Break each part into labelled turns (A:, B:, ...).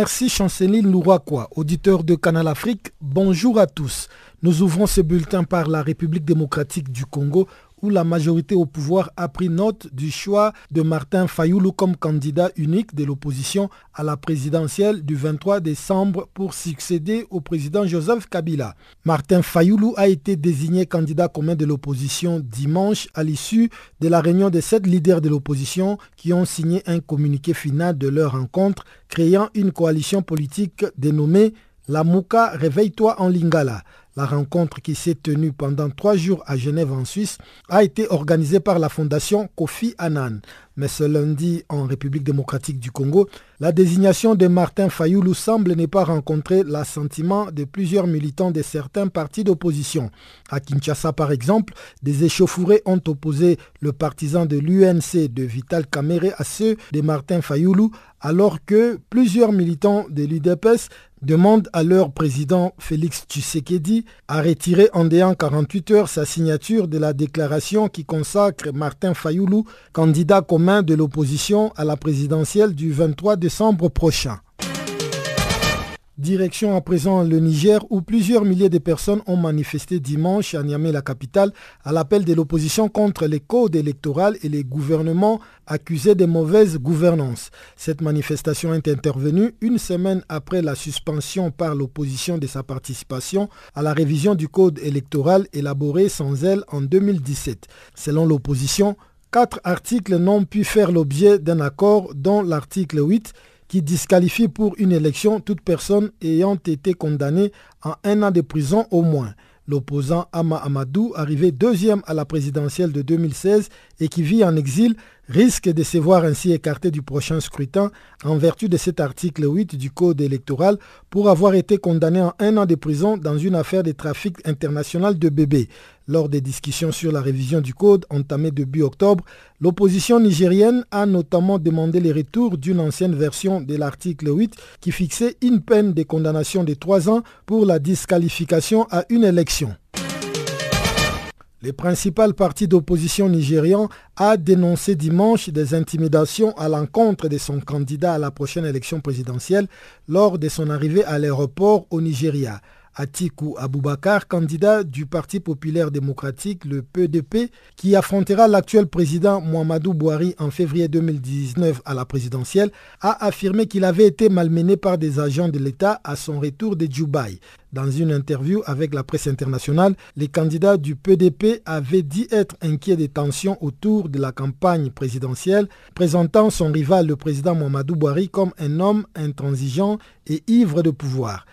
A: Merci Chanceline Lourakwa, auditeur de Canal Afrique. Bonjour à tous. Nous ouvrons ce bulletin par la République démocratique du Congo où la majorité au pouvoir a pris note du choix de Martin Fayoulou comme candidat unique de l'opposition à la présidentielle du 23 décembre pour succéder au président Joseph Kabila. Martin Fayoulou a été désigné candidat commun de l'opposition dimanche à l'issue de la réunion des sept leaders de l'opposition qui ont signé un communiqué final de leur rencontre créant une coalition politique dénommée la Mouka Réveille-toi en Lingala. La rencontre qui s'est tenue pendant trois jours à Genève en Suisse a été organisée par la fondation Kofi Annan. Mais ce lundi, en République démocratique du Congo, la désignation de Martin Fayoulou semble ne pas rencontrer l'assentiment de plusieurs militants de certains partis d'opposition. À Kinshasa, par exemple, des échauffourées ont opposé le partisan de l'UNC de Vital Kamere à ceux de Martin Fayoulou, alors que plusieurs militants de l'UDPS demandent à leur président Félix Tshisekedi à retirer en déant 48 heures sa signature de la déclaration qui consacre Martin Fayoulou candidat commun de l'opposition à la présidentielle du 23 décembre prochain. Direction à présent le Niger où plusieurs milliers de personnes ont manifesté dimanche à Niamey, la capitale, à l'appel de l'opposition contre les codes électoraux et les gouvernements accusés de mauvaise gouvernance. Cette manifestation est intervenue une semaine après la suspension par l'opposition de sa participation à la révision du code électoral élaboré sans elle en 2017. Selon l'opposition, quatre articles n'ont pu faire l'objet d'un accord dont l'article 8 qui disqualifie pour une élection toute personne ayant été condamnée à un an de prison au moins. L'opposant Ama Amadou, arrivé deuxième à la présidentielle de 2016 et qui vit en exil, risque de se voir ainsi écarté du prochain scrutin en vertu de cet article 8 du Code électoral pour avoir été condamné à un an de prison dans une affaire de trafic international de bébés. Lors des discussions sur la révision du code entamées début octobre, l'opposition nigérienne a notamment demandé le retour d'une ancienne version de l'article 8 qui fixait une peine de condamnation de trois ans pour la disqualification à une élection. Les principaux partis d'opposition nigérians a dénoncé dimanche des intimidations à l'encontre de son candidat à la prochaine élection présidentielle lors de son arrivée à l'aéroport au Nigeria. Atiku Abubakar, candidat du Parti populaire démocratique, le PDP, qui affrontera l'actuel président Muhammadu Buhari en février 2019 à la présidentielle, a affirmé qu'il avait été malmené par des agents de l'État à son retour de Dubaï. Dans une interview avec la presse internationale, les candidats du PDP avaient dit être inquiets des tensions autour de la campagne présidentielle, présentant son rival, le président Muhammadu Buhari, comme un homme intransigeant et ivre de pouvoir.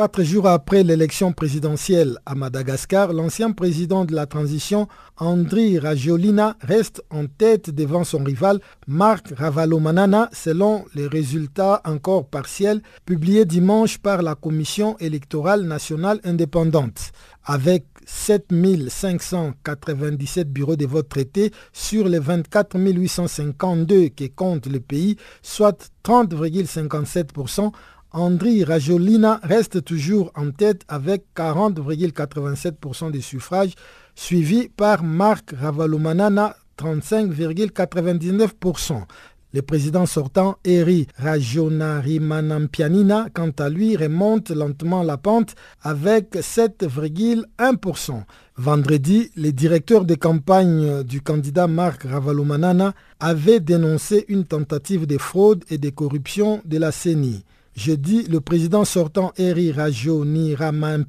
A: Quatre jours après l'élection présidentielle à Madagascar, l'ancien président de la transition, Andri Rajoelina, reste en tête devant son rival Marc Ravalomanana selon les résultats encore partiels publiés dimanche par la Commission électorale nationale indépendante. Avec 7 597 bureaux de vote traités sur les 24 852 qui comptent le pays, soit 30,57%, Andri Rajolina reste toujours en tête avec 40,87% des suffrages, suivi par Marc Ravalomanana, 35,99%. Le président sortant, Eri Rajonarimanampianina, quant à lui, remonte lentement la pente avec 7,1%. Vendredi, les directeurs de campagne du candidat Marc Ravalomanana avaient dénoncé une tentative de fraude et de corruption de la CENI. Jeudi, le président sortant Eri Rajoni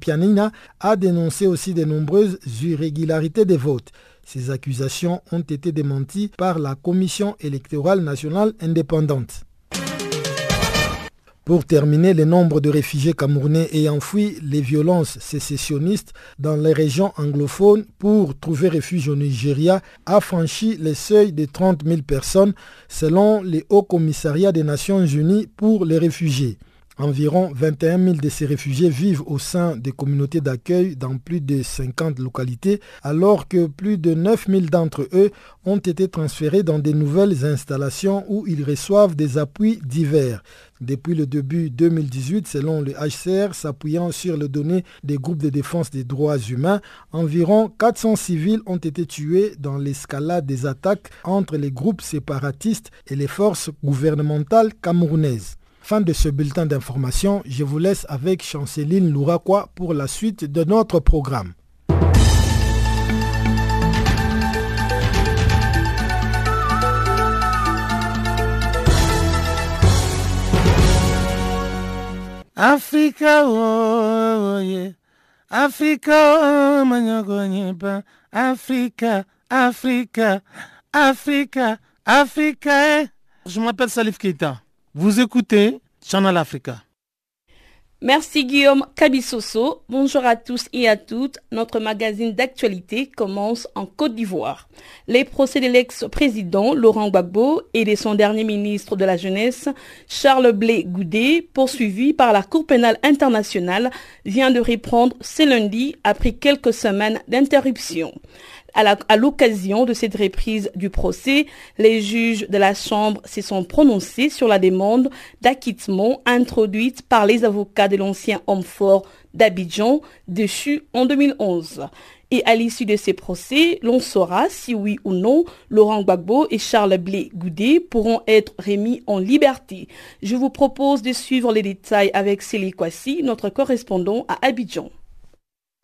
A: Pianina a dénoncé aussi de nombreuses irrégularités des votes. Ces accusations ont été démenties par la Commission électorale nationale indépendante. Pour terminer, le nombre de réfugiés camerounais ayant fui les violences sécessionnistes dans les régions anglophones pour trouver refuge au Nigeria a franchi le seuil de 30 000 personnes selon les Hauts Commissariats des Nations Unies pour les réfugiés. Environ 21 000 de ces réfugiés vivent au sein des communautés d'accueil dans plus de 50 localités, alors que plus de 9 000 d'entre eux ont été transférés dans de nouvelles installations où ils reçoivent des appuis divers. Depuis le début 2018, selon le HCR, s'appuyant sur les données des groupes de défense des droits humains, environ 400 civils ont été tués dans l'escalade des attaques entre les groupes séparatistes et les forces gouvernementales camerounaises. Fin de ce bulletin d'information, je vous laisse avec Chanceline Louraquois pour la suite de notre programme.
B: Africa, oh, yeah. Africa, oh, Africa, Africa, Africa, Africa. Je m'appelle Salif Keita. Vous écoutez Channel Africa.
C: Merci Guillaume Kabissoso. Bonjour à tous et à toutes. Notre magazine d'actualité commence en Côte d'Ivoire. Les procès de l'ex-président Laurent Gbagbo et de son dernier ministre de la Jeunesse, Charles Blé Goudé, poursuivi par la Cour pénale internationale, vient de reprendre ce lundi après quelques semaines d'interruption. À l'occasion de cette reprise du procès, les juges de la Chambre se sont prononcés sur la demande d'acquittement introduite par les avocats de l'ancien homme fort d'Abidjan, déchu en 2011. Et à l'issue de ces procès, l'on saura si oui ou non Laurent Gbagbo et Charles Blé Goudé pourront être remis en liberté. Je vous propose de suivre les détails avec Célie Kwasi, notre correspondant à Abidjan.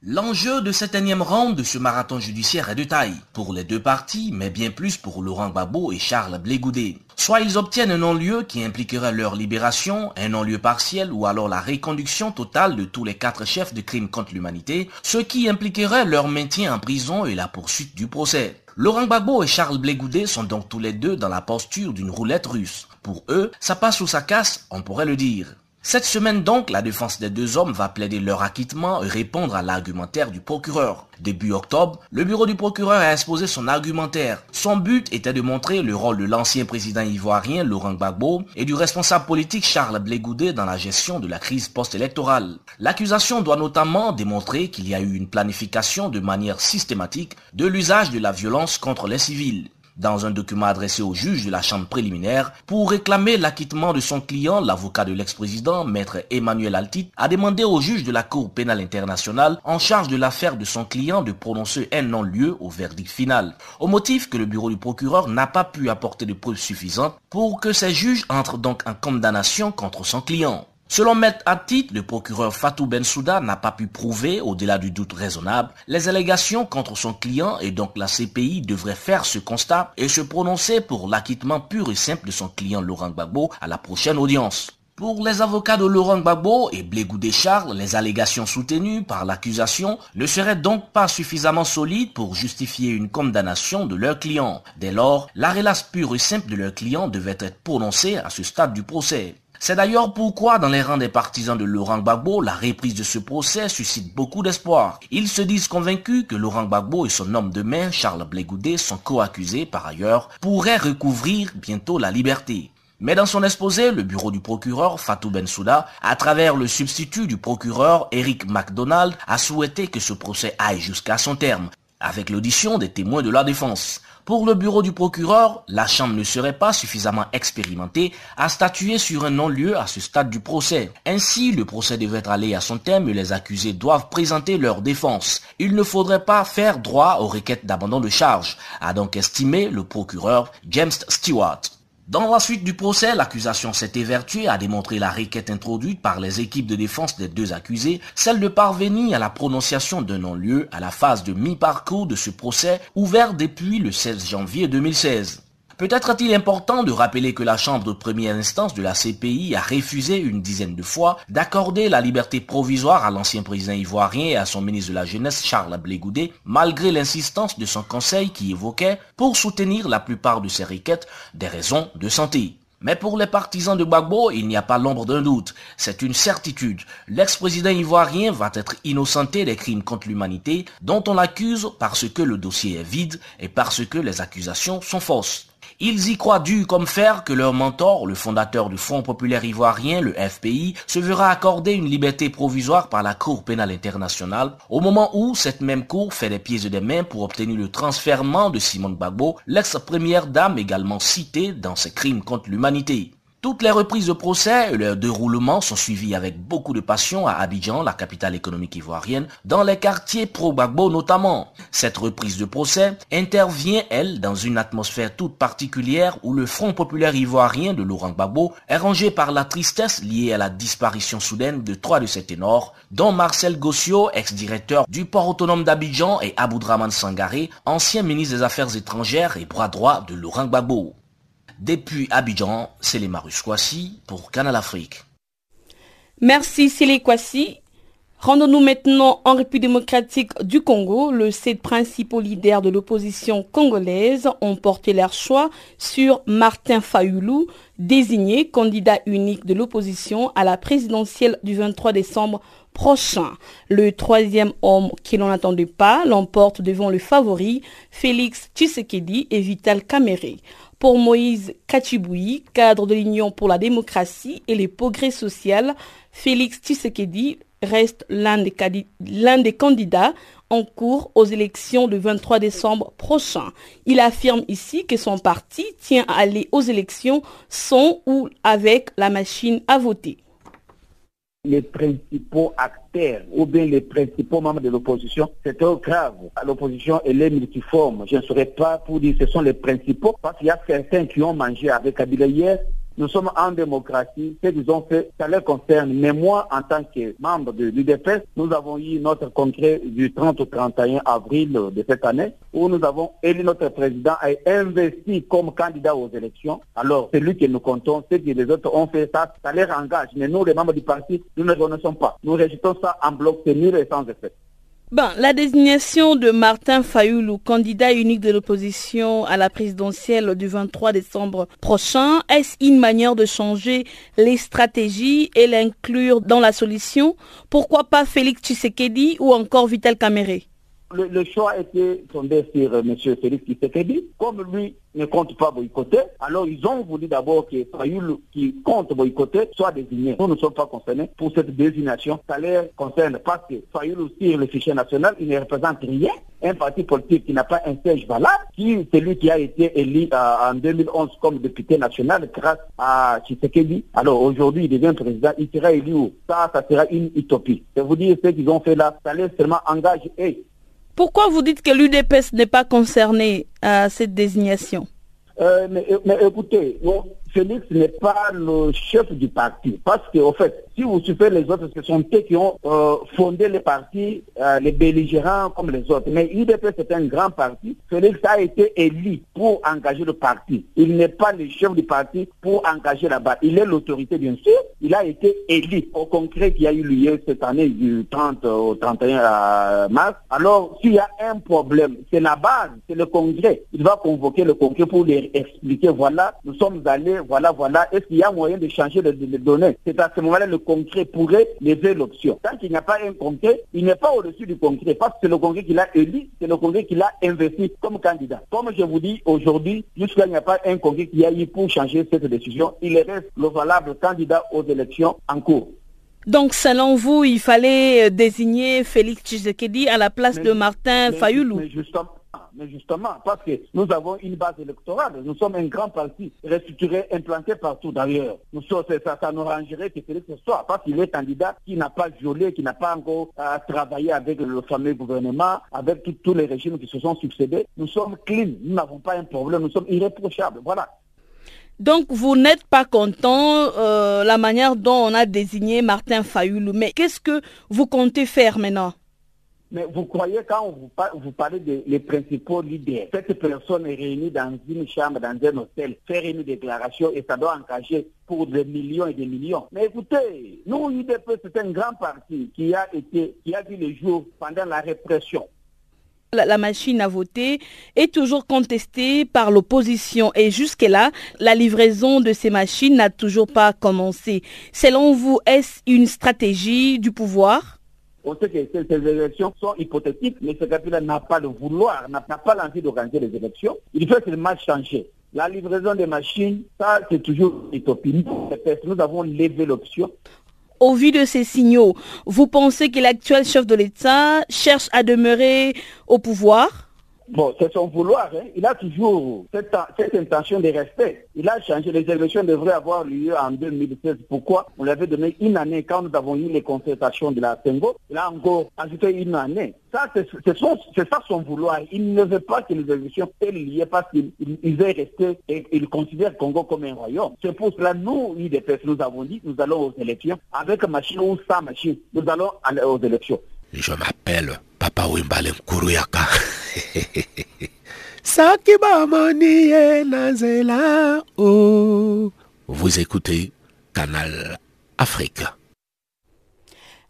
D: L'enjeu de cette énième ronde de ce marathon judiciaire est de taille, pour les deux parties, mais bien plus pour Laurent Gbagbo et Charles Blégoudé. Soit ils obtiennent un non-lieu qui impliquerait leur libération, un non-lieu partiel ou alors la reconduction totale de tous les quatre chefs de crimes contre l'humanité, ce qui impliquerait leur maintien en prison et la poursuite du procès. Laurent Gbagbo et Charles Blégoudé sont donc tous les deux dans la posture d'une roulette russe. Pour eux, ça passe ou ça casse, on pourrait le dire. Cette semaine donc, la défense des deux hommes va plaider leur acquittement et répondre à l'argumentaire du procureur. Début octobre, le bureau du procureur a exposé son argumentaire. Son but était de montrer le rôle de l'ancien président ivoirien Laurent Gbagbo et du responsable politique Charles Blégoudé dans la gestion de la crise post-électorale. L'accusation doit notamment démontrer qu'il y a eu une planification de manière systématique de l'usage de la violence contre les civils dans un document adressé au juge de la chambre préliminaire pour réclamer l'acquittement de son client, l'avocat de l'ex-président, maître Emmanuel Altit, a demandé au juge de la Cour pénale internationale en charge de l'affaire de son client de prononcer un non-lieu au verdict final, au motif que le bureau du procureur n'a pas pu apporter de preuves suffisantes pour que ces juges entrent donc en condamnation contre son client. Selon Maître Atit, le procureur Fatou Bensouda n'a pas pu prouver, au-delà du doute raisonnable, les allégations contre son client et donc la CPI devrait faire ce constat et se prononcer pour l'acquittement pur et simple de son client Laurent Gbagbo à la prochaine audience. Pour les avocats de Laurent Gbagbo et Blégoudé Charles, les allégations soutenues par l'accusation ne seraient donc pas suffisamment solides pour justifier une condamnation de leur client. Dès lors, la relace pure et simple de leur client devait être prononcée à ce stade du procès. C'est d'ailleurs pourquoi dans les rangs des partisans de Laurent Gbagbo, la reprise de ce procès suscite beaucoup d'espoir. Ils se disent convaincus que Laurent Gbagbo et son homme de main, Charles Blégoudé, sont co-accusés par ailleurs, pourraient recouvrir bientôt la liberté. Mais dans son exposé, le bureau du procureur Fatou Bensouda, à travers le substitut du procureur Eric MacDonald, a souhaité que ce procès aille jusqu'à son terme, avec l'audition des témoins de la défense. Pour le bureau du procureur, la Chambre ne serait pas suffisamment expérimentée à statuer sur un non-lieu à ce stade du procès. Ainsi, le procès devrait aller à son terme et les accusés doivent présenter leur défense. Il ne faudrait pas faire droit aux requêtes d'abandon de charge, a donc estimé le procureur James Stewart. Dans la suite du procès, l'accusation s'est évertuée à démontrer la requête introduite par les équipes de défense des deux accusés, celle de parvenir à la prononciation d'un non-lieu à la phase de mi-parcours de ce procès ouvert depuis le 16 janvier 2016. Peut-être est-il important de rappeler que la Chambre de première instance de la CPI a refusé une dizaine de fois d'accorder la liberté provisoire à l'ancien président ivoirien et à son ministre de la Jeunesse Charles Blégoudé, malgré l'insistance de son conseil qui évoquait, pour soutenir la plupart de ses requêtes, des raisons de santé. Mais pour les partisans de Gbagbo, il n'y a pas l'ombre d'un doute. C'est une certitude. L'ex-président ivoirien va être innocenté des crimes contre l'humanité dont on l'accuse parce que le dossier est vide et parce que les accusations sont fausses. Ils y croient dur comme fer que leur mentor, le fondateur du Front populaire ivoirien, le FPI, se verra accorder une liberté provisoire par la Cour pénale internationale au moment où cette même Cour fait des pieds et des mains pour obtenir le transfèrement de Simone Gbagbo, l'ex-première dame également citée dans ses crimes contre l'humanité. Toutes les reprises de procès et leur déroulement sont suivis avec beaucoup de passion à Abidjan, la capitale économique ivoirienne, dans les quartiers pro-Gbagbo notamment. Cette reprise de procès intervient, elle, dans une atmosphère toute particulière où le Front populaire ivoirien de Laurent Gbagbo est rangé par la tristesse liée à la disparition soudaine de trois de ses ténors, dont Marcel Gossio, ex-directeur du port autonome d'Abidjan, et Aboudraman Sangaré, ancien ministre des Affaires étrangères et bras droit de Laurent Gbagbo. Depuis Abidjan, c'est les Marus Kwasi pour Canal Afrique.
C: Merci Célé Kwasi. Rendons-nous maintenant en République démocratique du Congo. Le sept principaux leaders de l'opposition congolaise ont porté leur choix sur Martin Fayoulou, désigné candidat unique de l'opposition à la présidentielle du 23 décembre prochain. Le troisième homme qui l'on n'attendait pas l'emporte devant le favori Félix Tshisekedi et Vital Kamere. Pour Moïse Kachiboui, cadre de l'Union pour la démocratie et les progrès sociaux, Félix Tshisekedi reste l'un des, des, candidats en cours aux élections du 23 décembre prochain. Il affirme ici que son parti tient à aller aux élections sans ou avec la machine à voter
E: les principaux acteurs ou bien les principaux membres de l'opposition, c'est très grave. L'opposition, elle est multiforme. Je ne saurais pas pour dire que ce sont les principaux, parce qu'il y a certains qui ont mangé avec Kabila hier, nous sommes en démocratie. Ce qu'ils ont fait, ça les concerne. Mais moi, en tant que membre de l'UDPS, nous avons eu notre congrès du 30 au 31 avril de cette année, où nous avons élu notre président et investi comme candidat aux élections. Alors, c'est lui que nous comptons. Ce que les autres ont fait, ça, ça les engage. Mais nous, les membres du parti, nous ne reconnaissons pas. Nous rejetons ça en bloc tenu et sans effet.
C: La désignation de Martin Fayoulou, candidat unique de l'opposition à la présidentielle du 23 décembre prochain, est-ce une manière de changer les stratégies et l'inclure dans la solution? Pourquoi pas Félix Tshisekedi ou encore Vital Kamere
E: le, choix a été tombé sur euh, M. Félix Tshisekedi. Comme lui ne compte pas boycotter, alors ils ont voulu d'abord que Fayoul qui compte boycotter soit désigné. Nous ne sommes pas concernés pour cette désignation. Ça les concerne parce que Fayoul aussi, le fichier national, il ne représente rien. Un parti politique qui n'a pas un siège valable, qui c'est lui qui a été élu euh, en 2011 comme député national grâce à Tshisekedi. Alors aujourd'hui, il devient président, il sera élu Ça, ça sera une utopie. Je vous dire ce qu'ils ont fait là, ça les seulement engage et
C: pourquoi vous dites que l'UDPS n'est pas concerné à cette désignation
E: euh, mais, écoutez, Félix n'est pas le chef du parti. Parce qu'au fait, si vous suivez les autres, ce sont eux qui ont euh, fondé le parti, euh, les belligérants comme les autres. Mais UDP, c'est un grand parti. Félix a été élu pour engager le parti. Il n'est pas le chef du parti pour engager là-bas. Il est l'autorité, bien sûr. Il a été élu au congrès qui a eu lieu cette année du 30 au 31 mars. Alors, s'il y a un problème, c'est la base, c'est le congrès. Il va convoquer le congrès pour lui expliquer, voilà, nous sommes allés, voilà, voilà, est-ce qu'il y a moyen de changer les données? C'est à ce moment-là le concret pourrait lever l'option. Tant qu'il n'y a pas un concret, il n'est pas au-dessus du concret, parce que c'est le concret qui l'a élu, c'est le concret qui l'a investi comme candidat. Comme je vous dis aujourd'hui, jusqu'à il n'y a pas un concret qui a eu pour changer cette décision, il reste le valable candidat aux élections en cours.
C: Donc, selon vous, il fallait désigner Félix Tshisekedi à la place de Martin Fayoulou.
E: Mais justement, parce que nous avons une base électorale, nous sommes un grand parti restructuré, implanté partout d'ailleurs. Nous sommes, ça, ça nous rangerait que ce soit, parce qu'il est candidat qui n'a pas violé, qui n'a pas encore euh, travaillé avec le fameux gouvernement, avec tous les régimes qui se sont succédés. Nous sommes clean, nous n'avons pas un problème, nous sommes irréprochables. Voilà.
C: Donc, vous n'êtes pas content euh, la manière dont on a désigné Martin Fayoulou. Mais qu'est-ce que vous comptez faire maintenant?
E: Mais vous croyez quand vous, vous parlez des principaux leaders, cette personne est réunie dans une chambre, dans un hôtel, faire une déclaration et ça doit engager pour des millions et des millions. Mais écoutez, nous, UDP, c'est un grand parti qui a été, qui a vu le jour pendant la répression.
C: La, machine à voter est toujours contestée par l'opposition et jusque-là, la livraison de ces machines n'a toujours pas commencé. Selon vous, est-ce une stratégie du pouvoir?
E: On sait que ces, élections sont hypothétiques, mais ce capital n'a pas le vouloir, n'a pas l'envie d'organiser les élections. Il faut seulement changer.
F: La livraison des machines, ça c'est toujours utopie. Nous avons levé l'option.
C: Au vu de ces signaux, vous pensez que l'actuel chef de l'État cherche à demeurer au pouvoir?
F: Bon, c'est son vouloir. Hein. Il a toujours cette, cette, intention de respect. Il a changé. Les élections devraient avoir lieu en 2016. Pourquoi? On lui avait donné une année quand nous avons eu les concertations de la Sengo. Il a encore ajouté une année. Ça, c'est ça son vouloir. Il ne veut pas que les élections soient liées parce qu'il veut rester et il considère Congo comme un royaume. C'est pour cela, nous, IDPS, nous avons dit, nous allons aux élections avec machine ou sans machine. Nous allons aller aux élections.
B: Je m'appelle Papa Wimbale Nkuruyaka. Oh. Vous écoutez Canal Afrique.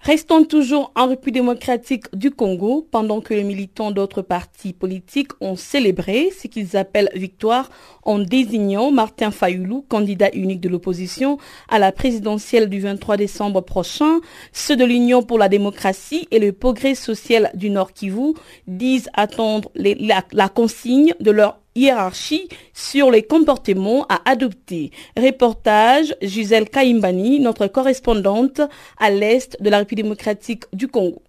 C: Restons toujours en République démocratique du Congo pendant que les militants d'autres partis politiques ont célébré ce qu'ils appellent victoire en désignant Martin Fayoulou, candidat unique de l'opposition à la présidentielle du 23 décembre prochain. Ceux de l'Union pour la démocratie et le progrès social du Nord Kivu disent attendre la, la consigne de leur hiérarchie sur les comportements à adopter. Reportage Gisèle Kaimbani, notre correspondante à l'est de la République démocratique du Congo.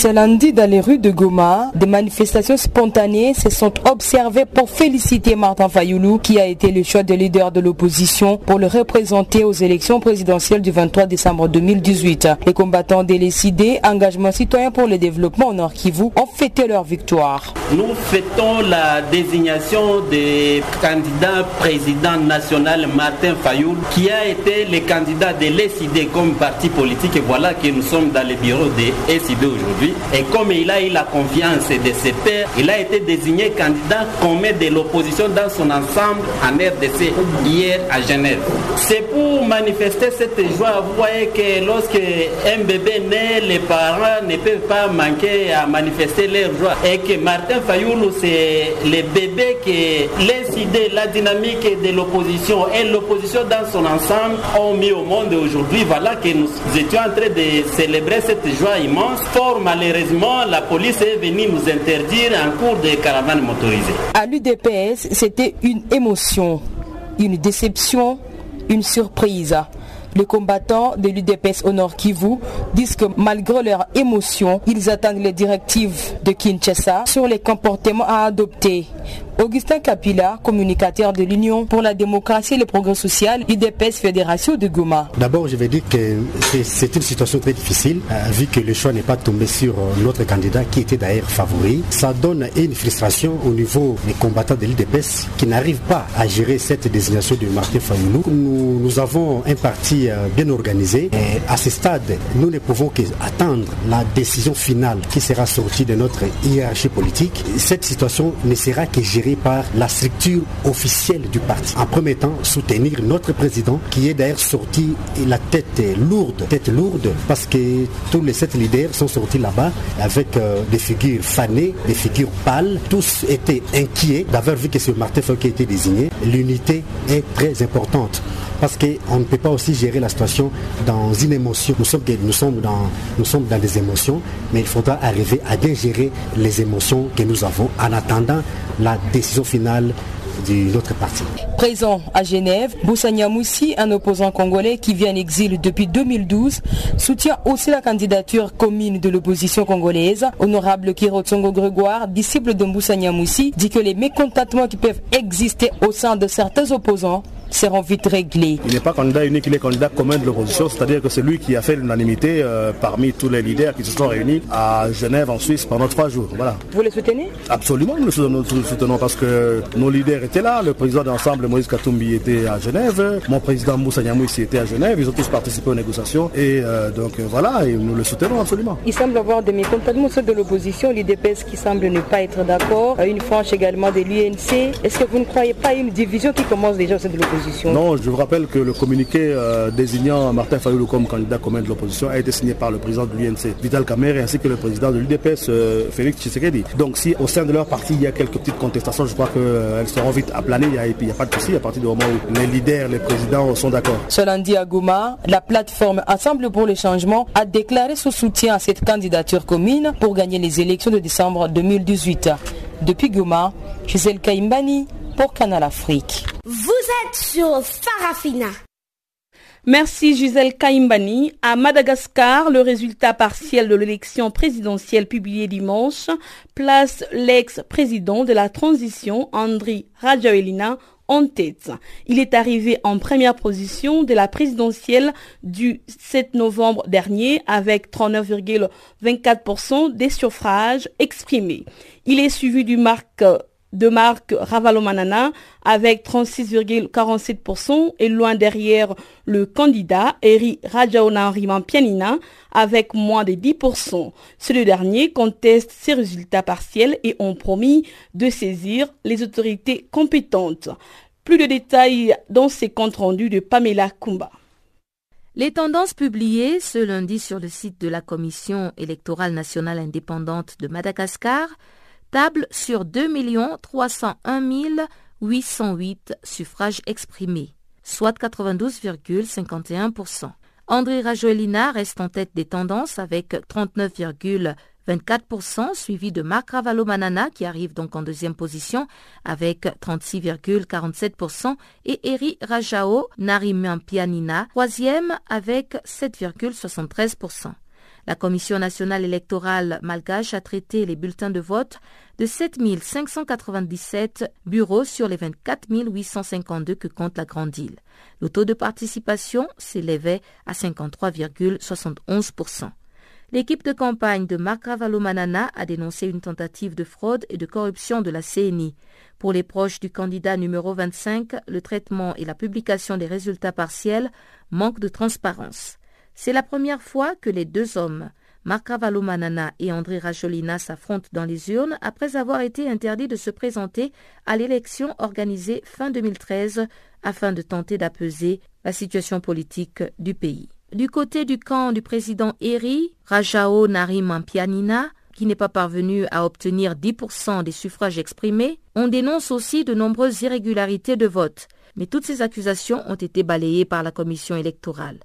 G: Ce lundi, dans les rues de Goma, des manifestations spontanées se sont observées pour féliciter Martin Fayoulou, qui a été le choix de leader de l'opposition pour le représenter aux élections présidentielles du 23 décembre 2018. Les combattants décidé Engagement citoyen pour le développement au Nord Kivu, ont fêté leur victoire.
H: Nous fêtons la désignation des candidats président national Martin Fayoulou, qui a été le candidat de l'ESID comme parti politique. Et voilà que nous sommes dans les bureaux de l'ESID aujourd'hui. Et comme il a eu la confiance de ses pairs, il a été désigné candidat commun de l'opposition dans son ensemble en RDC hier à Genève. C'est pour manifester cette joie. Vous voyez que lorsque un bébé naît, les parents ne peuvent pas manquer à manifester leur joie. Et que Martin Fayoulou, c'est le bébé que les la dynamique de l'opposition et l'opposition dans son ensemble ont mis au monde aujourd'hui. Voilà que nous étions en train de célébrer cette joie immense. Fort malheureusement, la police est venue nous interdire en cours de caravane motorisée.
G: À l'UDPS, c'était une émotion, une déception, une surprise. Les combattants de l'UDPS au Nord Kivu disent que malgré leur émotion, ils attendent les directives de Kinshasa sur les comportements à adopter Augustin Capilla, communicateur de l'Union pour la démocratie et le progrès social, UDPS Fédération de Goma.
I: D'abord, je vais dire que c'est une situation très difficile, euh, vu que le choix n'est pas tombé sur euh, notre candidat qui était d'ailleurs favori. Ça donne une frustration au niveau des combattants de l'UDPS qui n'arrivent pas à gérer cette désignation de Martin Fayoulou. Nous avons un parti euh, bien organisé et à ce stade, nous ne pouvons qu'attendre la décision finale qui sera sortie de notre hiérarchie politique. Cette situation ne sera que gérée par la structure officielle du parti. En premier temps, soutenir notre président qui est d'ailleurs sorti la tête lourde, tête lourde, parce que tous les sept leaders sont sortis là-bas avec euh, des figures fanées, des figures pâles. Tous étaient inquiets d'avoir vu que ce Martin a été désigné. L'unité est très importante parce qu'on ne peut pas aussi gérer la situation dans une émotion. Nous sommes, dans, nous sommes dans des émotions, mais il faudra arriver à bien gérer les émotions que nous avons en attendant la décision finale de notre parti.
G: Présent à Genève, Boussania Moussi, un opposant congolais qui vit en exil depuis 2012, soutient aussi la candidature commune de l'opposition congolaise. Honorable Kirotsongo Grégoire, disciple de Boussania Moussi, dit que les mécontentements qui peuvent exister au sein de certains opposants seront vite réglés.
J: Il n'est pas candidat unique, il est candidat commun de l'opposition, c'est-à-dire que c'est lui qui a fait l'unanimité euh, parmi tous les leaders qui se sont réunis à Genève en Suisse pendant trois jours. Voilà.
G: Vous le soutenez?
J: Absolument, nous le soutenons, parce que nos leaders étaient là, le président de l'ensemble Moïse Katumbi était à Genève, mon président Moussa Niamouissi était à Genève, ils ont tous participé aux négociations et euh, donc euh, voilà, et nous le soutenons absolument.
G: Il semble avoir des mécontentements de l'opposition, l'IDPS qui semble ne pas être d'accord, une franche également de l'UNC. Est-ce que vous ne croyez pas une division qui commence déjà au sein de l'opposition?
J: Non, je vous rappelle que le communiqué euh, désignant Martin Fayoulou comme candidat commun de l'opposition a été signé par le président de l'UNC, Vital Kamer, ainsi que le président de l'UDPS, euh, Félix Tshisekedi. Donc si au sein de leur parti, il y a quelques petites contestations, je crois qu'elles euh, seront vite aplanées et puis il n'y a pas de souci à partir du moment où les leaders, les présidents sont d'accord.
G: Ce lundi à Goma, la plateforme Ensemble pour le changement a déclaré son soutien à cette candidature commune pour gagner les élections de décembre 2018. Depuis Goma, Gisèle Kaimbani, pour Canal Afrique.
K: Vous êtes sur Farafina.
C: Merci Gisèle Kaimbani. À Madagascar, le résultat partiel de l'élection présidentielle publiée dimanche place l'ex-président de la transition, Andri Rajoelina, en tête. Il est arrivé en première position de la présidentielle du 7 novembre dernier avec 39,24% des suffrages exprimés. Il est suivi du marque de Marc Ravalomanana avec 36,47% et loin derrière le candidat Eri Rajaonariman Pianina avec moins de 10%. Ce dernier conteste ces résultats partiels et ont promis de saisir les autorités compétentes. Plus de détails dans ces comptes rendus de Pamela Kumba.
L: Les tendances publiées ce lundi sur le site de la Commission électorale nationale indépendante de Madagascar table sur 2 301 808 suffrages exprimés, soit 92,51%. André Rajoelina reste en tête des tendances avec 39,24%, suivi de Marc Ravalomanana qui arrive donc en deuxième position avec 36,47% et Eri Rajao Narimampianina troisième avec 7,73%. La Commission nationale électorale malgache a traité les bulletins de vote de 7 597 bureaux sur les 24 852 que compte la Grande Île. Le taux de participation s'élevait à 53,71%. L'équipe de campagne de Marc Ravalomanana a dénoncé une tentative de fraude et de corruption de la CNI. Pour les proches du candidat numéro 25, le traitement et la publication des résultats partiels manquent de transparence. C'est la première fois que les deux hommes, Marc Manana et André Rajolina, s'affrontent dans les urnes après avoir été interdits de se présenter à l'élection organisée fin 2013 afin de tenter d'apaiser la situation politique du pays. Du côté du camp du président Eri, Rajao Narimampianina, qui n'est pas parvenu à obtenir 10% des suffrages exprimés, on dénonce aussi de nombreuses irrégularités de vote. Mais toutes ces accusations ont été balayées par la commission électorale.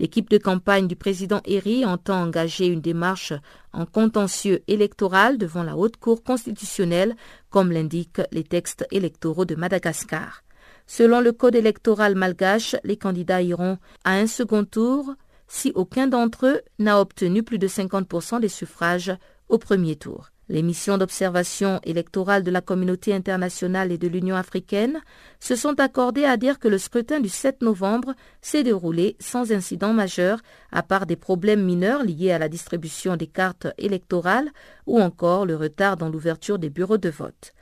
L: L'équipe de campagne du président Eri entend engager une démarche en contentieux électoral devant la Haute Cour constitutionnelle, comme l'indiquent les textes électoraux de Madagascar. Selon le code électoral malgache, les candidats iront à un second tour si aucun d'entre eux n'a obtenu plus de 50% des suffrages au premier tour. Les missions d'observation électorale de la communauté internationale et de l'Union africaine se sont accordées à dire que le scrutin du 7 novembre s'est déroulé sans incident majeur, à part des problèmes mineurs liés à la distribution des cartes électorales ou encore le retard dans l'ouverture des bureaux de vote.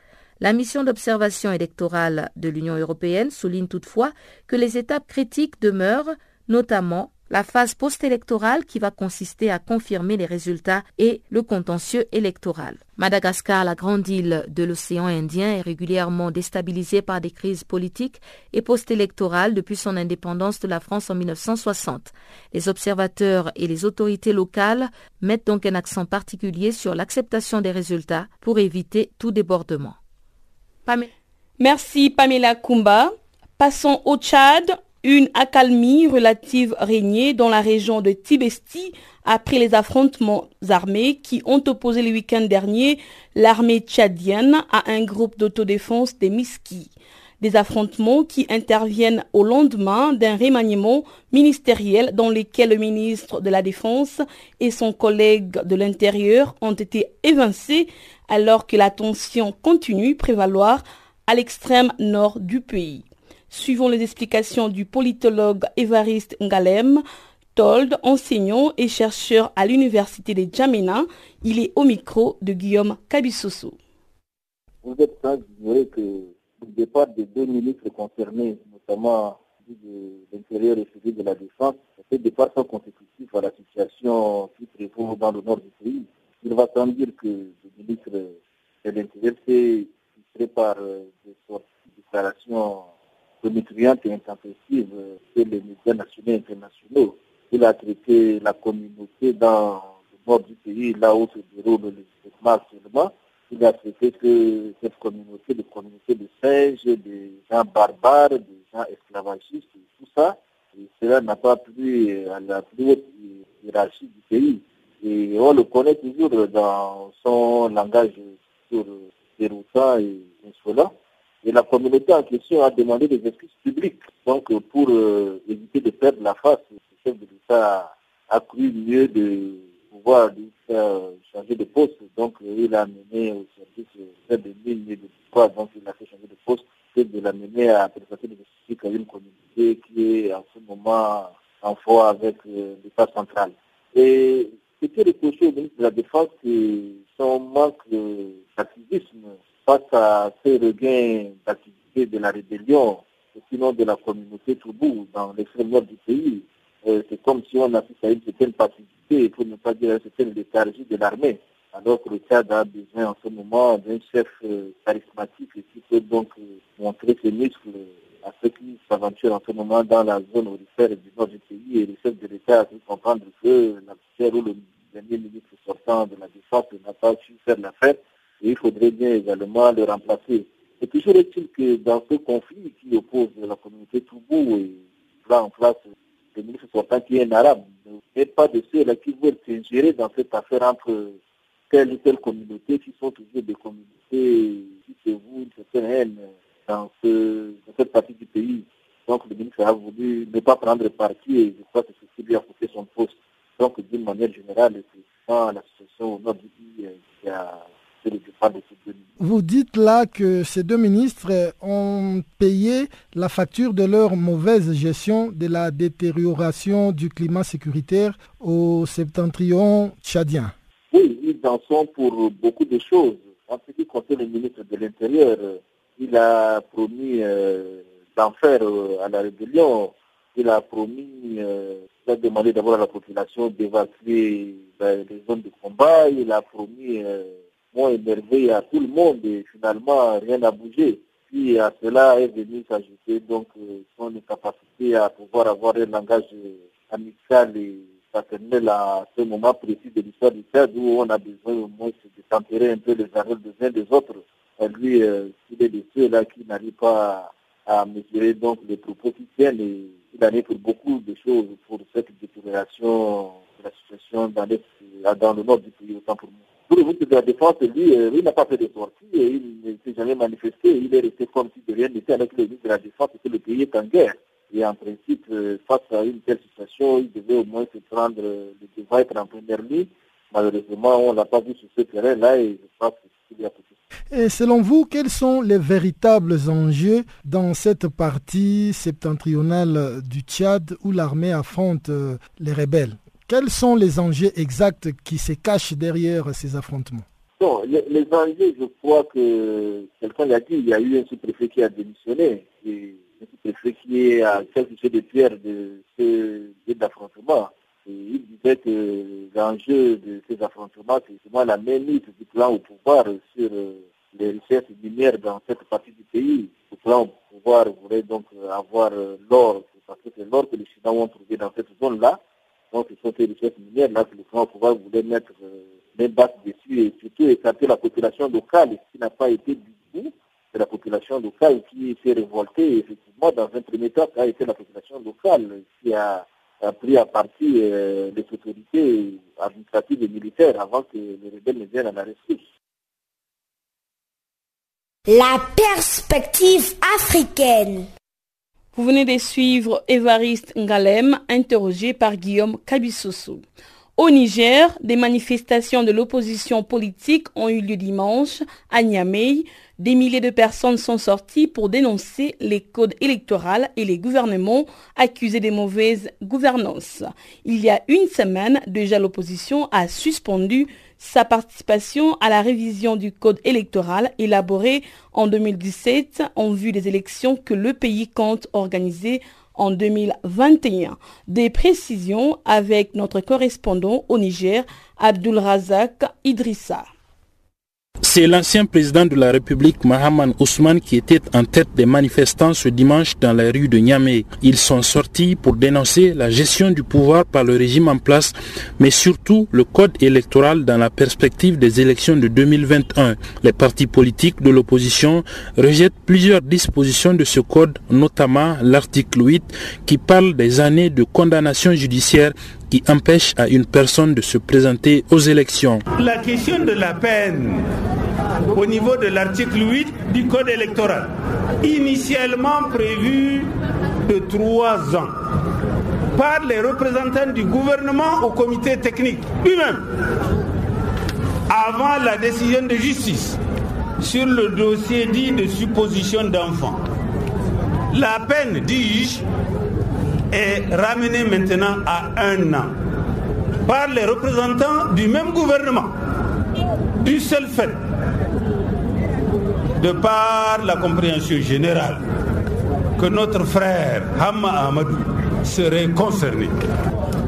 L: La mission d'observation électorale de l'Union européenne souligne toutefois que les étapes critiques demeurent, notamment la phase post-électorale qui va consister à confirmer les résultats et le contentieux électoral. Madagascar, la grande île de l'océan Indien, est régulièrement déstabilisée par des crises politiques et post-électorales depuis son indépendance de la France en 1960. Les observateurs et les autorités locales mettent donc un accent particulier sur l'acceptation des résultats pour éviter tout débordement.
C: Merci Pamela Kumba. Passons au Tchad. Une accalmie relative régnait dans la région de Tibesti après les affrontements armés qui ont opposé le week-end dernier l'armée tchadienne à un groupe d'autodéfense des Miski. Des affrontements qui interviennent au lendemain d'un remaniement ministériel dans lequel le ministre de la Défense et son collègue de l'Intérieur ont été évincés alors que la tension continue prévaloir à l'extrême nord du pays. Suivons les explications du politologue Évariste Ngalem, Told, enseignant et chercheur à l'université de Djamena. Il est au micro de Guillaume Kabissoso.
F: Vous êtes sans ignorer que le départ des deux ministres concernés, notamment de l'intérieur et celui de la défense, ces départs sont consécutifs à la situation qui prévaut dans le nord du pays. Il va sans dire que le ministre de l'Intérieur s'est par euh, des sortes de et intempestive que les médias nationaux et internationaux. Il a traité la communauté dans le nord du pays, là où se déroule le développement actuellement. Il a traité que cette communauté, des communautés de singes, des gens barbares, des gens esclavagistes, tout ça, cela n'a pas plu à la plus haute hiérarchie du pays. Et on le connaît toujours dans son langage sur déroutant et insolent. Et la communauté en question a demandé des excuses publiques. Donc, pour euh, éviter de perdre la face, le chef de l'État a cru mieux de pouvoir lui faire changer de poste. Donc, il a mené au service de mine et de l'histoire. Donc, il a fait changer de poste que de l'amener à présenter des excuses à une communauté qui est en ce moment en foi avec euh, l'État central. Et c'était reproché au ministre de la Défense que son manque d'activisme face à ces regains d'activité de la rébellion, sinon de la communauté Toubou dans l'extrême nord du pays, euh, c'est comme si on assiste à une certaine passivité, pour ne pas dire une certaine léthargie de l'armée. Alors que le Tchad a besoin en ce moment d'un chef euh, charismatique qui peut donc euh, montrer ses muscles à ceux qui s'aventurent en ce moment dans la zone aurifère du nord du pays et le chef de l'État a pu comprendre que l'officier ou le dernier ministre sortant de la défense n'a pas su faire l'affaire il faudrait bien également le remplacer. Et toujours est-il que dans ce conflit qui oppose la communauté Toubou et là en place le ministre sortant qui est un arabe, n'est pas de ceux-là qui veulent s'ingérer dans cette affaire entre telle ou telle communauté qui sont toujours des communautés qui se vouent une certaine haine dans, ce, dans cette partie du pays. Donc le ministre a voulu ne pas prendre parti et je crois que c'est ce qui lui a coûté son poste. Donc d'une manière générale, c'est la situation au nord du pays euh, qui a
A: vous dites là que ces deux ministres ont payé la facture de leur mauvaise gestion de la détérioration du climat sécuritaire au septentrion tchadien.
F: Oui, ils en sont pour beaucoup de choses. En ce qui concerne le ministre de l'Intérieur, il a promis euh, d'en faire euh, à la rébellion. Il a promis, euh, il a demandé d'abord à la population d'évacuer ben, les zones de combat. Il a promis ont énervé à tout le monde et finalement rien n'a bougé. Puis à cela est venu s'ajouter donc euh, son incapacité à pouvoir avoir un langage amical et fraternel à ce moment précis de l'histoire du Tchad où on a besoin au moins de tempérer un peu les arrêts des uns des autres. Et lui, euh, il est de ceux-là qui n'arrivent pas à, mesurer donc les propos qui tiennent et il en est pour beaucoup de choses pour cette détérioration de la situation dans, dans le nord du pays, autant pour moi. Pour le ministre de la Défense, lui, euh, il n'a pas fait de sortie et il ne s'est jamais manifesté. Il est resté comme si de rien n'était avec le ministre de la Défense et que le pays est en guerre. Et en principe, euh, face à une telle situation, il devait au moins se prendre, euh, le devoir être en première ligne. Malheureusement, on ne l'a pas vu sur ce terrain-là et je pense que y a
A: et selon vous, quels sont les véritables enjeux dans cette partie septentrionale du Tchad où l'armée affronte les rebelles? Quels sont les enjeux exacts qui se cachent derrière ces affrontements?
F: Les, enjeux, je crois que quelqu'un l'a dit, il y a eu un sous-préfet qui a démissionné, un sous-préfet qui à quelques de pierre de ce affrontement. il disait que l'enjeu de ces affrontements, c'est justement la mainmise du plan au pouvoir sur euh, les richesses minières dans cette partie du pays. Le plan au pouvoir voudrait donc avoir euh, l'or, parce que c'est l'or que les Chinois ont trouvé dans cette zone-là. Donc, ce sont ces richesses minières là que le Front pouvoir voulait mettre euh, des bases dessus et surtout écarter la population locale, qui n'a pas été du tout. C'est la population locale qui s'est révoltée. effectivement, dans un premier temps, ça a été la population locale qui a, pris à partie euh, les autorités administratives et militaires avant que les rebelles ne viennent à la rescousse.
K: La perspective africaine.
C: Vous venez de suivre Évariste Ngalem, interrogé par Guillaume Kabissoso. Au Niger, des manifestations de l'opposition politique ont eu lieu dimanche à Niamey. Des milliers de personnes sont sorties pour dénoncer les codes électoraux et les gouvernements accusés de mauvaise gouvernance. Il y a une semaine, déjà l'opposition a suspendu sa participation à la révision du code électoral élaboré en 2017 en vue des élections que le pays compte organiser en 2021. Des précisions avec notre correspondant au Niger, Abdul Razak Idrissa.
M: C'est l'ancien président de la République, Mahaman Ousmane, qui était en tête des manifestants ce dimanche dans la rue de Niamey. Ils sont sortis pour dénoncer la gestion du pouvoir par le régime en place, mais surtout le code électoral dans la perspective des élections de 2021. Les partis politiques de l'opposition rejettent plusieurs dispositions de ce code, notamment l'article 8 qui parle des années de condamnation judiciaire qui empêche à une personne de se présenter aux élections.
N: La question de la peine au niveau de l'article 8 du Code électoral, initialement prévu de trois ans par les représentants du gouvernement au comité technique lui-même, avant la décision de justice sur le dossier dit de supposition d'enfant. La peine, dis-je, est ramenée maintenant à un an par les représentants du même gouvernement, du seul fait, de par la compréhension générale que notre frère Hamma serait concerné.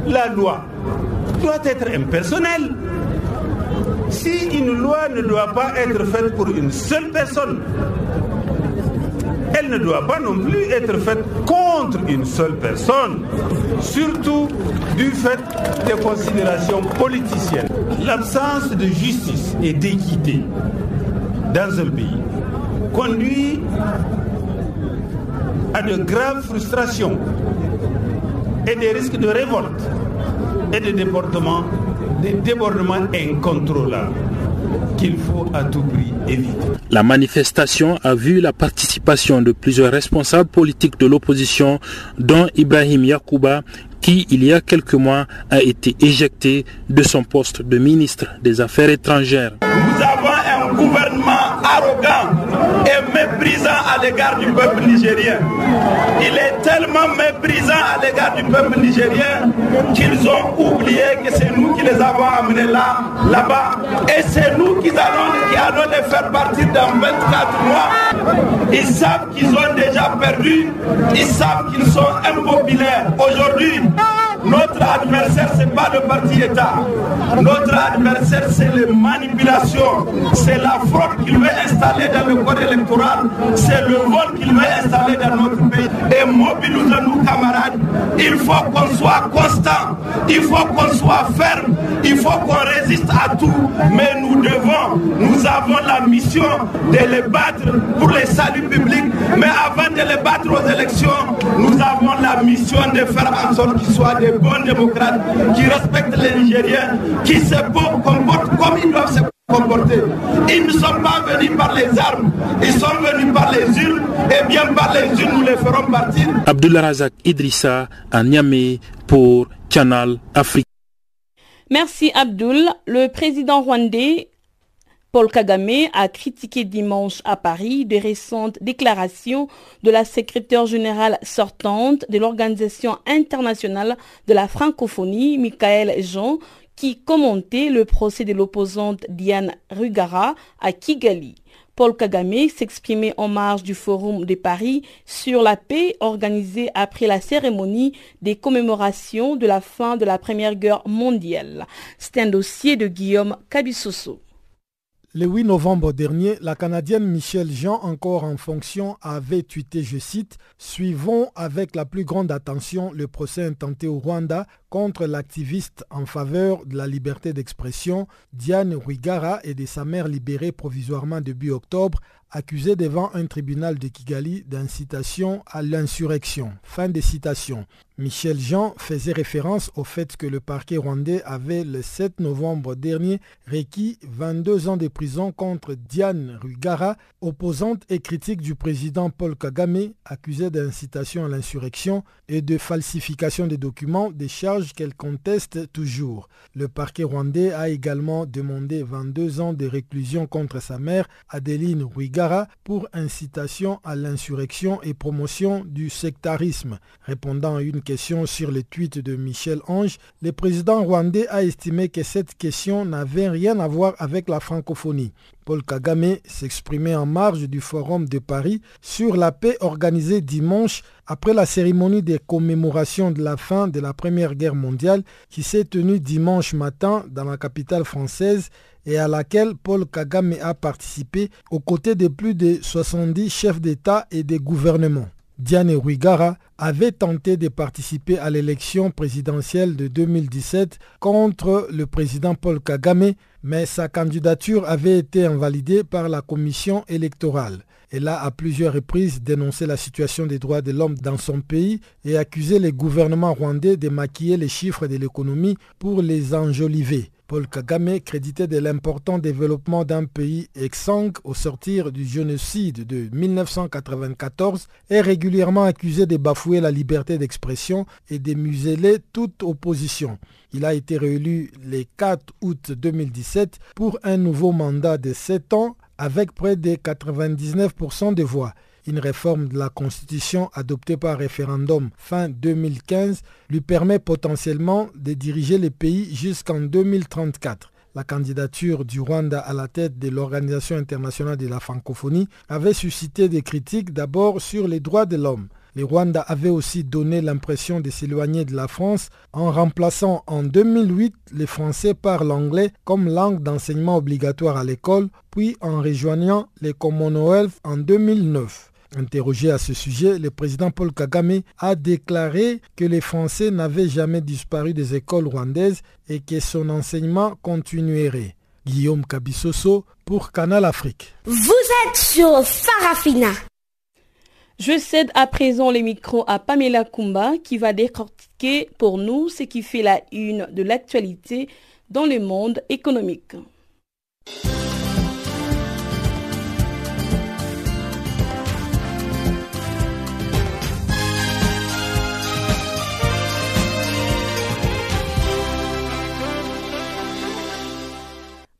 N: La loi doit être impersonnelle. Si une loi ne doit pas être faite pour une seule personne, elle ne doit pas non plus être faite contre une seule personne, surtout du fait des considérations politiciennes. L'absence de justice et d'équité dans un pays conduit à de graves frustrations et des risques de révolte et de débordements, des débordements incontrôlables qu'il faut à tout prix éviter.
M: La manifestation a vu la participation de plusieurs responsables politiques de l'opposition, dont Ibrahim Yakouba, qui, il y a quelques mois, a été éjecté de son poste de ministre des Affaires étrangères.
N: Nous avons un gouvernement arrogant et méprisant à l'égard du peuple nigérien. Il est tellement méprisant à l'égard du peuple nigérien qu'ils ont oublié que c'est nous qui les avons amenés là, là-bas. Et c'est nous qui allons, qui allons les faire partir dans 24 mois. Ils savent qu'ils ont déjà perdu. Ils savent qu'ils sont impopulaires. Aujourd'hui, notre adversaire, ce n'est pas le parti État. Notre adversaire, c'est les manipulations. C'est la fraude qu'il veut installer dans le code électoral. C'est le vol qu'il veut installer dans notre pays. Et mobilisons-nous, camarades. Il faut qu'on soit constant. Il faut qu'on soit ferme. Il faut qu'on résiste à tout. Mais nous devons, nous avons la mission de les battre pour les saluts publics. Mais avant de les battre aux élections, nous avons la mission de faire en sorte qu'ils soient des bons démocrates, qui respectent les Nigériens, qui se comportent comme ils doivent se comporter. Ils ne sont pas venus par les armes, ils sont venus par les urnes, et bien par les urnes, nous les ferons partir.
M: Abdullah Razak Idrissa à Niamey pour Canal Afrique.
C: Merci Abdul. Le président rwandais Paul Kagame a critiqué dimanche à Paris de récentes déclarations de la secrétaire générale sortante de l'Organisation internationale de la francophonie, Michael Jean, qui commentait le procès de l'opposante Diane Rugara à Kigali. Paul Kagame s'exprimait en marge du Forum de Paris sur la paix organisé après la cérémonie des commémorations de la fin de la Première Guerre mondiale. C'est un dossier de Guillaume Cabissoso.
A: Le 8 novembre dernier, la Canadienne Michelle Jean, encore en fonction, avait tweeté, je cite, Suivons avec la plus grande attention le procès intenté au Rwanda contre l'activiste en faveur de la liberté d'expression Diane Rwigara et de sa mère libérée provisoirement début octobre accusé devant un tribunal de Kigali d'incitation à l'insurrection. Fin de citation. Michel Jean faisait référence au fait que le parquet rwandais avait le 7 novembre dernier requis 22 ans de prison contre Diane Rugara, opposante et critique du président Paul Kagame, accusé d'incitation à l'insurrection et de falsification des documents, des charges qu'elle conteste toujours. Le parquet rwandais a également demandé 22 ans de réclusion contre sa mère, Adeline Rugara, pour incitation à l'insurrection et promotion du sectarisme. Répondant à une question sur le tweet de Michel Ange, le président rwandais a estimé que cette question n'avait rien à voir avec la francophonie. Paul Kagame s'exprimait en marge du Forum de Paris sur la paix organisée dimanche après la cérémonie des commémorations de la fin de la Première Guerre mondiale qui s'est tenue dimanche matin dans la capitale française et à laquelle Paul Kagame a participé aux côtés de plus de 70 chefs d'État et de gouvernement. Diane Rwigara avait tenté de participer à l'élection présidentielle de 2017 contre le président Paul Kagame, mais sa candidature avait été invalidée par la commission électorale. Elle a à plusieurs reprises dénoncé la situation des droits de l'homme dans son pays et accusé le gouvernement rwandais de maquiller les chiffres de l'économie pour les enjoliver. Paul Kagame, crédité de l'important développement d'un pays exsangue au sortir du génocide de 1994, est régulièrement accusé de bafouer la liberté d'expression et de museler toute opposition. Il a été réélu le 4 août 2017 pour un nouveau mandat de 7 ans avec près de 99% des voix. Une réforme de la Constitution adoptée par référendum fin 2015 lui permet potentiellement de diriger le pays jusqu'en 2034. La candidature du Rwanda à la tête de l'Organisation internationale de la francophonie avait suscité des critiques d'abord sur les droits de l'homme. Le Rwanda avait aussi donné l'impression de s'éloigner de la France en remplaçant en 2008 les Français par l'anglais comme langue d'enseignement obligatoire à l'école, puis en rejoignant les Commonwealth en 2009. Interrogé à ce sujet, le président Paul Kagame a déclaré que les Français n'avaient jamais disparu des écoles rwandaises et que son enseignement continuerait. Guillaume Kabisoso pour Canal Afrique.
K: Vous êtes sur Farafina.
C: Je cède à présent les micros à Pamela Kumba qui va décortiquer pour nous ce qui fait la une de l'actualité dans le monde économique.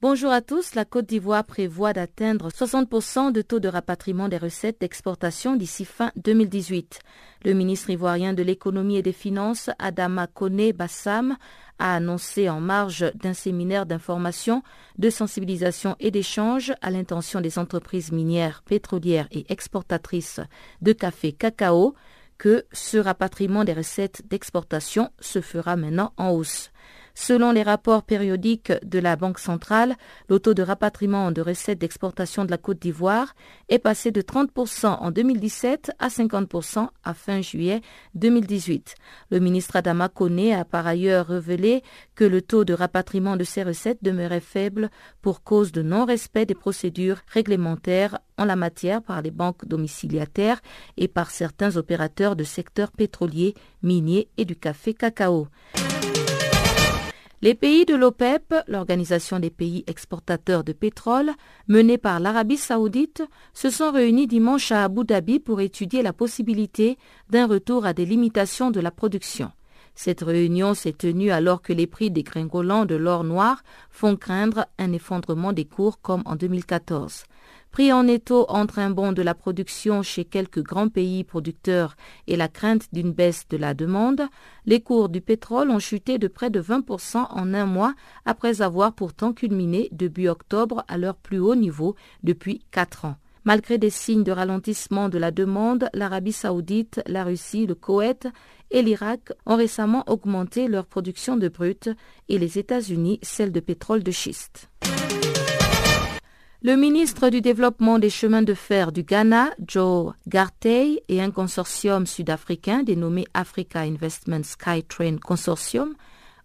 L: Bonjour à tous. La Côte d'Ivoire prévoit d'atteindre 60% de taux de rapatriement des recettes d'exportation d'ici fin 2018. Le ministre ivoirien de l'économie et des finances, Adama Kone Bassam, a annoncé en marge d'un séminaire d'information, de sensibilisation et d'échange à l'intention des entreprises minières, pétrolières et exportatrices de café cacao que ce rapatriement des recettes d'exportation se fera maintenant en hausse. Selon les rapports périodiques de la Banque centrale, le taux de rapatriement de recettes d'exportation de la Côte d'Ivoire est passé de 30% en 2017 à 50% à fin juillet 2018. Le ministre Adama Kone a par ailleurs révélé que le taux de rapatriement de ces recettes demeurait faible pour cause de non-respect des procédures réglementaires en la matière par les banques domiciliataires et par certains opérateurs de secteurs pétroliers, miniers et du café cacao. Les pays de l'OPEP, l'Organisation des pays exportateurs de pétrole, menée par l'Arabie saoudite, se sont réunis dimanche à Abu Dhabi pour étudier la possibilité d'un retour à des limitations de la production. Cette réunion s'est tenue alors que les prix des gringolants de l'or noir font craindre un effondrement des cours comme en 2014. Pris en étau entre un bond de la production chez quelques grands pays producteurs et la crainte d'une baisse de la demande, les cours du pétrole ont chuté de près de 20% en un mois après avoir pourtant culminé début octobre à leur plus haut niveau depuis quatre ans. Malgré des signes de ralentissement de la demande, l'Arabie saoudite, la Russie, le Koweït et l'Irak ont récemment augmenté leur production de brut et les États-Unis celle de pétrole de schiste. Le ministre du Développement des chemins de fer du Ghana, Joe Gartey, et un consortium sud-africain dénommé Africa Investment Skytrain Consortium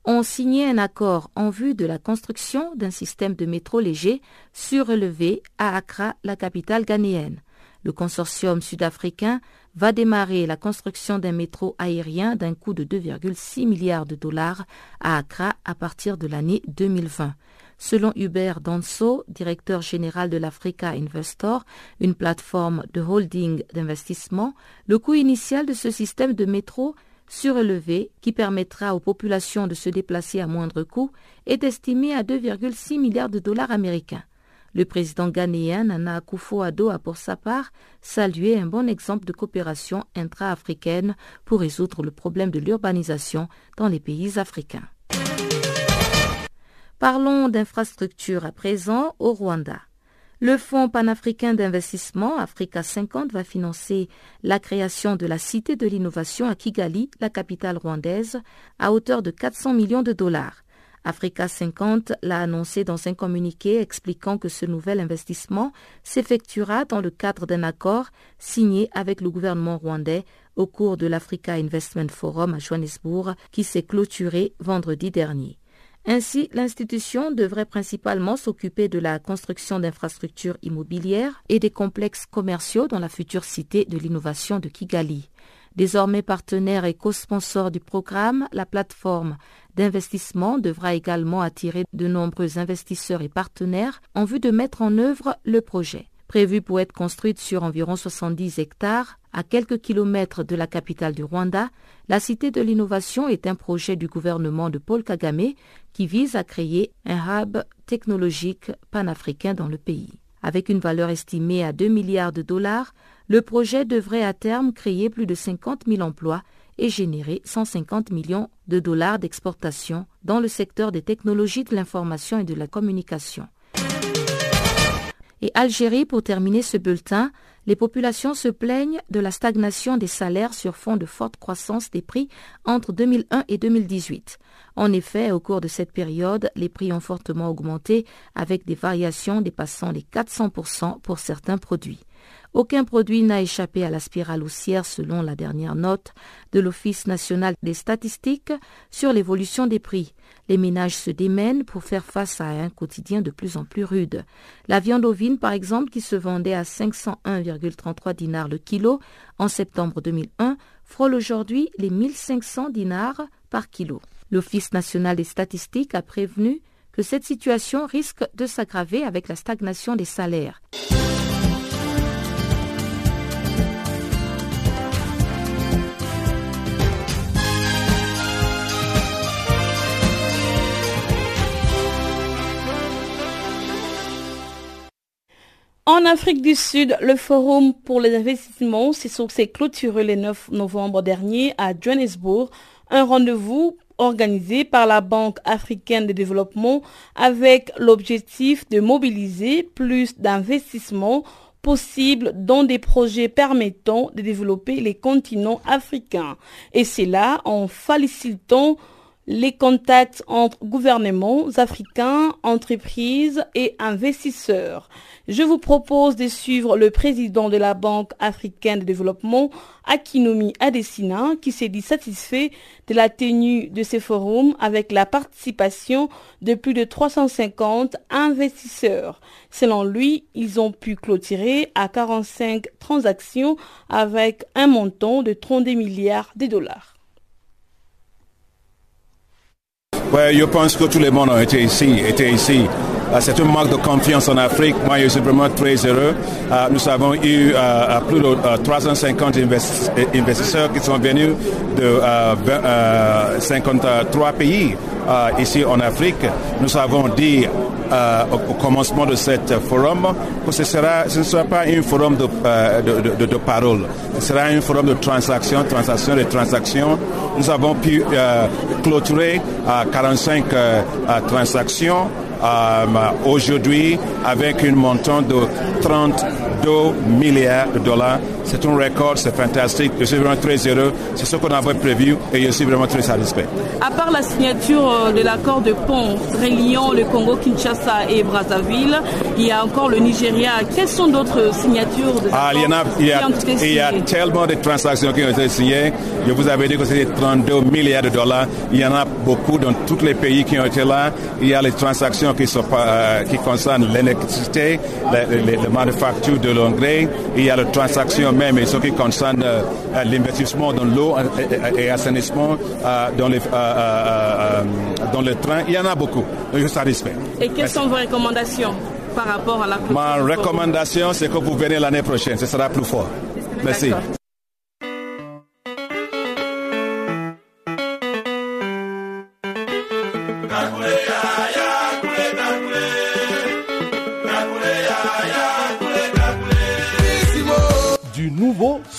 L: ont signé un accord en vue de la construction d'un système de métro léger surélevé à Accra, la capitale ghanéenne. Le consortium sud-africain va démarrer la construction d'un métro aérien d'un coût de 2,6 milliards de dollars à Accra à partir de l'année 2020. Selon Hubert Danso, directeur général de l'Africa Investor, une plateforme de holding d'investissement, le coût initial de ce système de métro surélevé qui permettra aux populations de se déplacer à moindre coût est estimé à 2,6 milliards de dollars américains. Le président ghanéen Nana Akufo-Addo a pour sa part salué un bon exemple de coopération intra-africaine pour résoudre le problème de l'urbanisation dans les pays africains. Parlons d'infrastructures à présent au Rwanda. Le Fonds panafricain d'investissement Africa 50 va financer la création de la Cité de l'innovation à Kigali, la capitale rwandaise, à hauteur de 400 millions de dollars. Africa 50 l'a annoncé dans un communiqué expliquant que ce nouvel investissement s'effectuera dans le cadre d'un accord signé avec le gouvernement rwandais au cours de l'Africa Investment Forum à Johannesburg qui s'est clôturé vendredi dernier. Ainsi, l'institution devrait principalement s'occuper de la construction d'infrastructures immobilières et des complexes commerciaux dans la future cité de l'innovation de Kigali. Désormais partenaire et co-sponsor du programme, la plateforme d'investissement devra également attirer de nombreux investisseurs et partenaires en vue de mettre en œuvre le projet. Prévue pour être construite sur environ 70 hectares, à quelques kilomètres de la capitale du Rwanda, la Cité de l'innovation est un projet du gouvernement de Paul Kagame qui vise à créer un hub technologique panafricain dans le pays. Avec une valeur estimée à 2 milliards de dollars, le projet devrait à terme créer plus de 50 000 emplois et générer 150 millions de dollars d'exportation dans le secteur des technologies de l'information et de la communication. Et Algérie, pour terminer ce bulletin, les populations se plaignent de la stagnation des salaires sur fond de forte croissance des prix entre 2001 et 2018. En effet, au cours de cette période, les prix ont fortement augmenté avec des variations dépassant les 400% pour certains produits. Aucun produit n'a échappé à la spirale haussière selon la dernière note de l'Office national des statistiques sur l'évolution des prix. Les ménages se démènent pour faire face à un quotidien de plus en plus rude. La viande ovine, par exemple, qui se vendait à 501,33 dinars le kilo en septembre 2001, frôle aujourd'hui les 1500 dinars par kilo. L'Office national des statistiques a prévenu que cette situation risque de s'aggraver avec la stagnation des salaires.
C: En Afrique du Sud, le Forum pour les investissements s'est clôturé le 9 novembre dernier à Johannesburg, un rendez-vous organisé par la Banque africaine de développement avec l'objectif de mobiliser plus d'investissements possibles dans des projets permettant de développer les continents africains. Et c'est là en facilitant les contacts entre gouvernements africains, entreprises et investisseurs. Je vous propose de suivre le président de la Banque africaine de développement, Akinomi Adesina, qui s'est dit satisfait de la tenue de ces forums avec la participation de plus de 350 investisseurs. Selon lui, ils ont pu clôturer à 45 transactions avec un montant de 32 milliards de dollars.
O: Ouais, je pense que tout le monde a été ici, été ici. Euh, c'est une marque de confiance en Afrique. Moi, je suis vraiment très heureux. Euh, nous avons eu euh, plus de 350 investisseurs qui sont venus de 53 pays ici en Afrique. Nous avons dit au, commencement de ce forum que ce, sera, ce ne sera pas un forum de, de, de, parole, ce sera un forum de transactions, transactions et transactions. Nous avons pu clôturer 45 transactions euh, aujourd'hui avec une montant de 32 milliards de dollars. C'est un record, c'est fantastique. Je suis vraiment très heureux. C'est ce qu'on avait prévu et je suis vraiment très satisfait.
C: À part la signature euh, de l'accord de pont reliant le Congo, Kinshasa et Brazzaville, il y a encore le Nigeria. Quelles sont d'autres signatures de
O: ah, il y, en a, il, y a, il y a tellement de transactions qui ont été signées. Je vous avais dit que c'était 32 milliards de dollars. Il y en a beaucoup dans tous les pays qui ont été là. Il y a les transactions qui, sont, euh, qui concernent l'électricité, la manufacture de l'engrais. Il y a les transactions même ce qui concerne euh, l'investissement dans l'eau et, assainissement euh, dans, les, dans le train. Il y en a beaucoup. je suis satisfait.
C: Et quelles sont vos recommandations par rapport à la
O: Ma recommandation, c'est que vous venez l'année prochaine. Ce sera plus fort. Merci.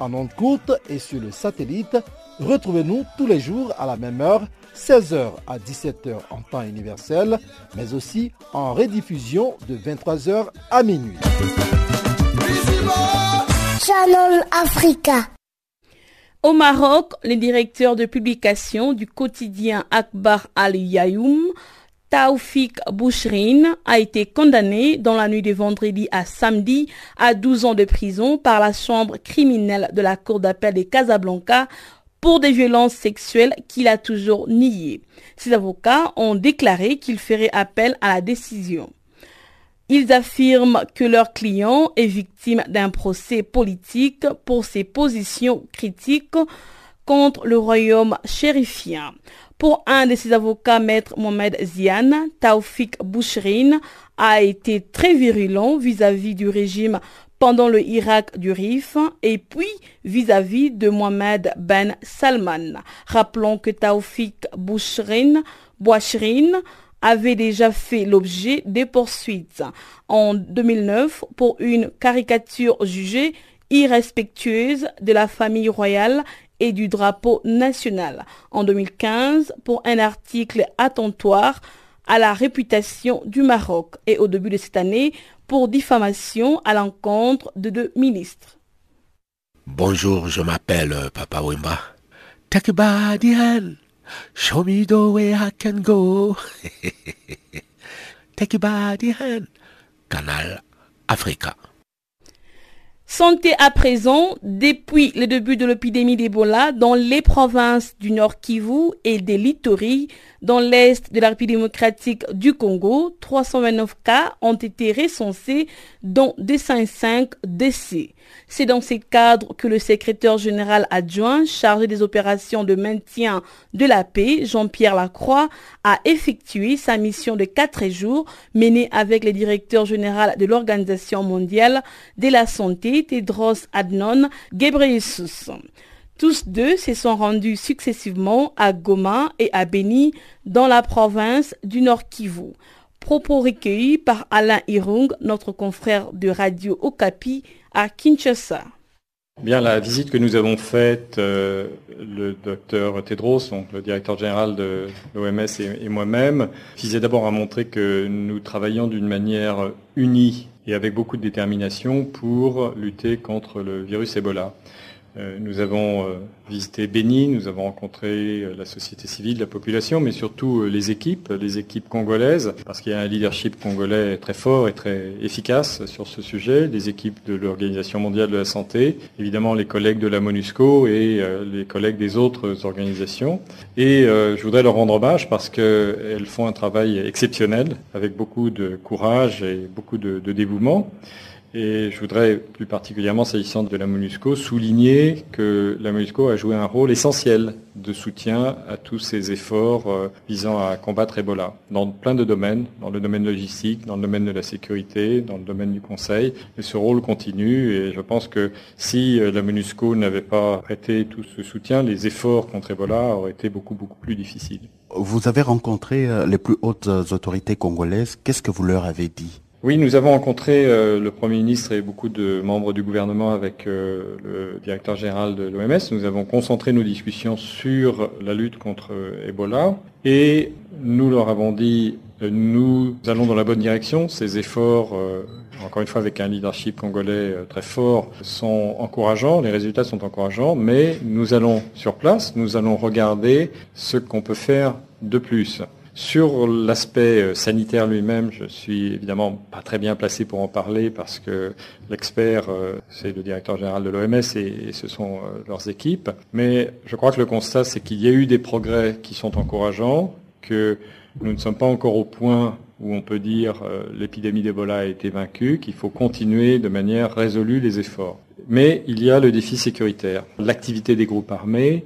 A: en ondes courte et sur le satellite, retrouvez-nous tous les jours à la même heure, 16h à 17h en temps universel, mais aussi en rediffusion de 23h à minuit.
K: Channel Africa.
C: Au Maroc, le directeur de publication du quotidien Akbar al-Yayoum, Taoufik Bouchrin, a été condamné dans la nuit de vendredi à samedi à 12 ans de prison par la chambre criminelle de la cour d'appel de Casablanca pour des violences sexuelles qu'il a toujours niées. Ses avocats ont déclaré qu'il ferait appel à la décision. Ils affirment que leur client est victime d'un procès politique pour ses positions critiques contre le royaume chérifien. Pour un de ses avocats, maître Mohamed Zian, Taoufik Boucherine a été très virulent vis-à-vis du régime pendant le Irak du Rif et puis vis-à-vis de Mohamed Ben Salman. Rappelons que Taoufik Boucherine, Boucherine avait déjà fait l'objet des poursuites en 2009 pour une caricature jugée irrespectueuse de la famille royale et du drapeau national. En 2015 pour un article attentoire à la réputation du Maroc et au début de cette année pour diffamation à l'encontre de deux ministres.
B: Bonjour, je m'appelle euh, Papa Wimba. Show me the way I can go. Canal Africa.
C: Santé à présent, depuis le début de l'épidémie d'Ebola dans les provinces du Nord Kivu et des Littories, dans l'est de la République démocratique du Congo, 329 cas ont été recensés, dont 205 décès. C'est dans ces cadres que le secrétaire général adjoint chargé des opérations de maintien de la paix, Jean-Pierre Lacroix, a effectué sa mission de quatre jours menée avec le directeur général de l'Organisation mondiale de la santé, Tedros Adnon Ghebreyesus. Tous deux se sont rendus successivement à Goma et à Beni dans la province du Nord Kivu. Propos recueillis par Alain Irung, notre confrère de Radio Okapi à Kinshasa.
P: Bien, la visite que nous avons faite, euh, le docteur Tedros, le directeur général de l'OMS et moi-même, visait d'abord à montrer que nous travaillons d'une manière unie et avec beaucoup de détermination pour lutter contre le virus Ebola. Euh, nous avons euh, visité Béni, nous avons rencontré euh, la société civile, la population, mais surtout les équipes, les équipes congolaises, parce qu'il y a un leadership congolais très fort et très efficace sur ce sujet, les équipes de l'Organisation mondiale de la santé, évidemment les collègues de la MONUSCO et les collègues des autres organisations. Et je voudrais leur rendre hommage parce qu'elles font un travail exceptionnel, avec beaucoup de courage et beaucoup de, de dévouement. Et je voudrais plus particulièrement, s'agissant de la MONUSCO, souligner que la MONUSCO a joué un rôle essentiel de soutien à tous ces efforts euh, visant à combattre Ebola dans plein de domaines, dans le domaine logistique, dans le domaine de la sécurité, dans le domaine du conseil. Et ce rôle continue et je pense que si euh, la MONUSCO n'avait pas prêté tout ce soutien, les efforts contre Ebola auraient été beaucoup, beaucoup plus difficiles.
Q: Vous avez rencontré euh, les plus hautes autorités congolaises. Qu'est-ce que vous leur avez dit?
P: Oui, nous avons rencontré euh, le Premier ministre et beaucoup de membres du gouvernement avec euh, le directeur général de l'OMS. Nous avons concentré nos discussions sur la lutte contre euh, Ebola et nous leur avons dit nous allons dans la bonne direction. Ces efforts, encore une fois avec un leadership congolais très fort, sont encourageants, les résultats sont encourageants, mais nous allons sur place, nous allons regarder ce qu'on peut faire de plus. Sur l'aspect euh, sanitaire lui-même, je suis évidemment pas très bien placé pour en parler parce que l'expert, euh, c'est le directeur général de l'OMS et, ce sont euh, leurs équipes. Mais je crois que le constat, c'est qu'il y a eu des progrès qui sont encourageants, que nous ne sommes pas encore au point où on peut dire l'épidémie d'Ebola a été vaincue, qu'il faut continuer de manière résolue les efforts. Mais il y a le défi sécuritaire, l'activité des groupes armés,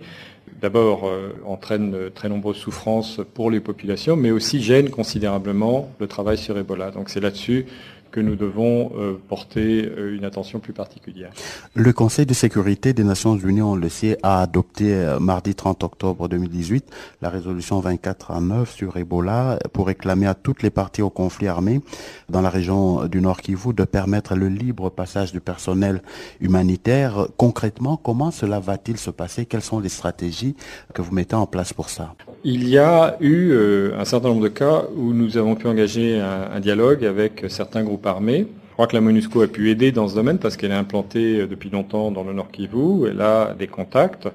P: d'abord euh, entraîne de très nombreuses souffrances pour les populations, mais aussi gêne considérablement le travail sur Ebola. Donc c'est là-dessus que nous devons euh, porter euh, une attention plus particulière.
Q: Le Conseil de sécurité des Nations Unies, on le sait, a adopté euh, mardi 30 octobre 2018 la résolution 24 à 9 sur Ebola pour réclamer à toutes les parties au conflit armé dans la région du Nord Kivu de permettre le libre passage du personnel humanitaire. Concrètement, comment cela va-t-il se passer? Quelles sont les stratégies que vous mettez en place pour ça?
P: Il y a eu un certain nombre de cas où nous avons pu engager un dialogue avec certains groupes armés. Crois que la MONUSCO a pu aider dans ce domaine parce qu'elle est implantée depuis longtemps dans le Nord Kivu, elle a des contacts.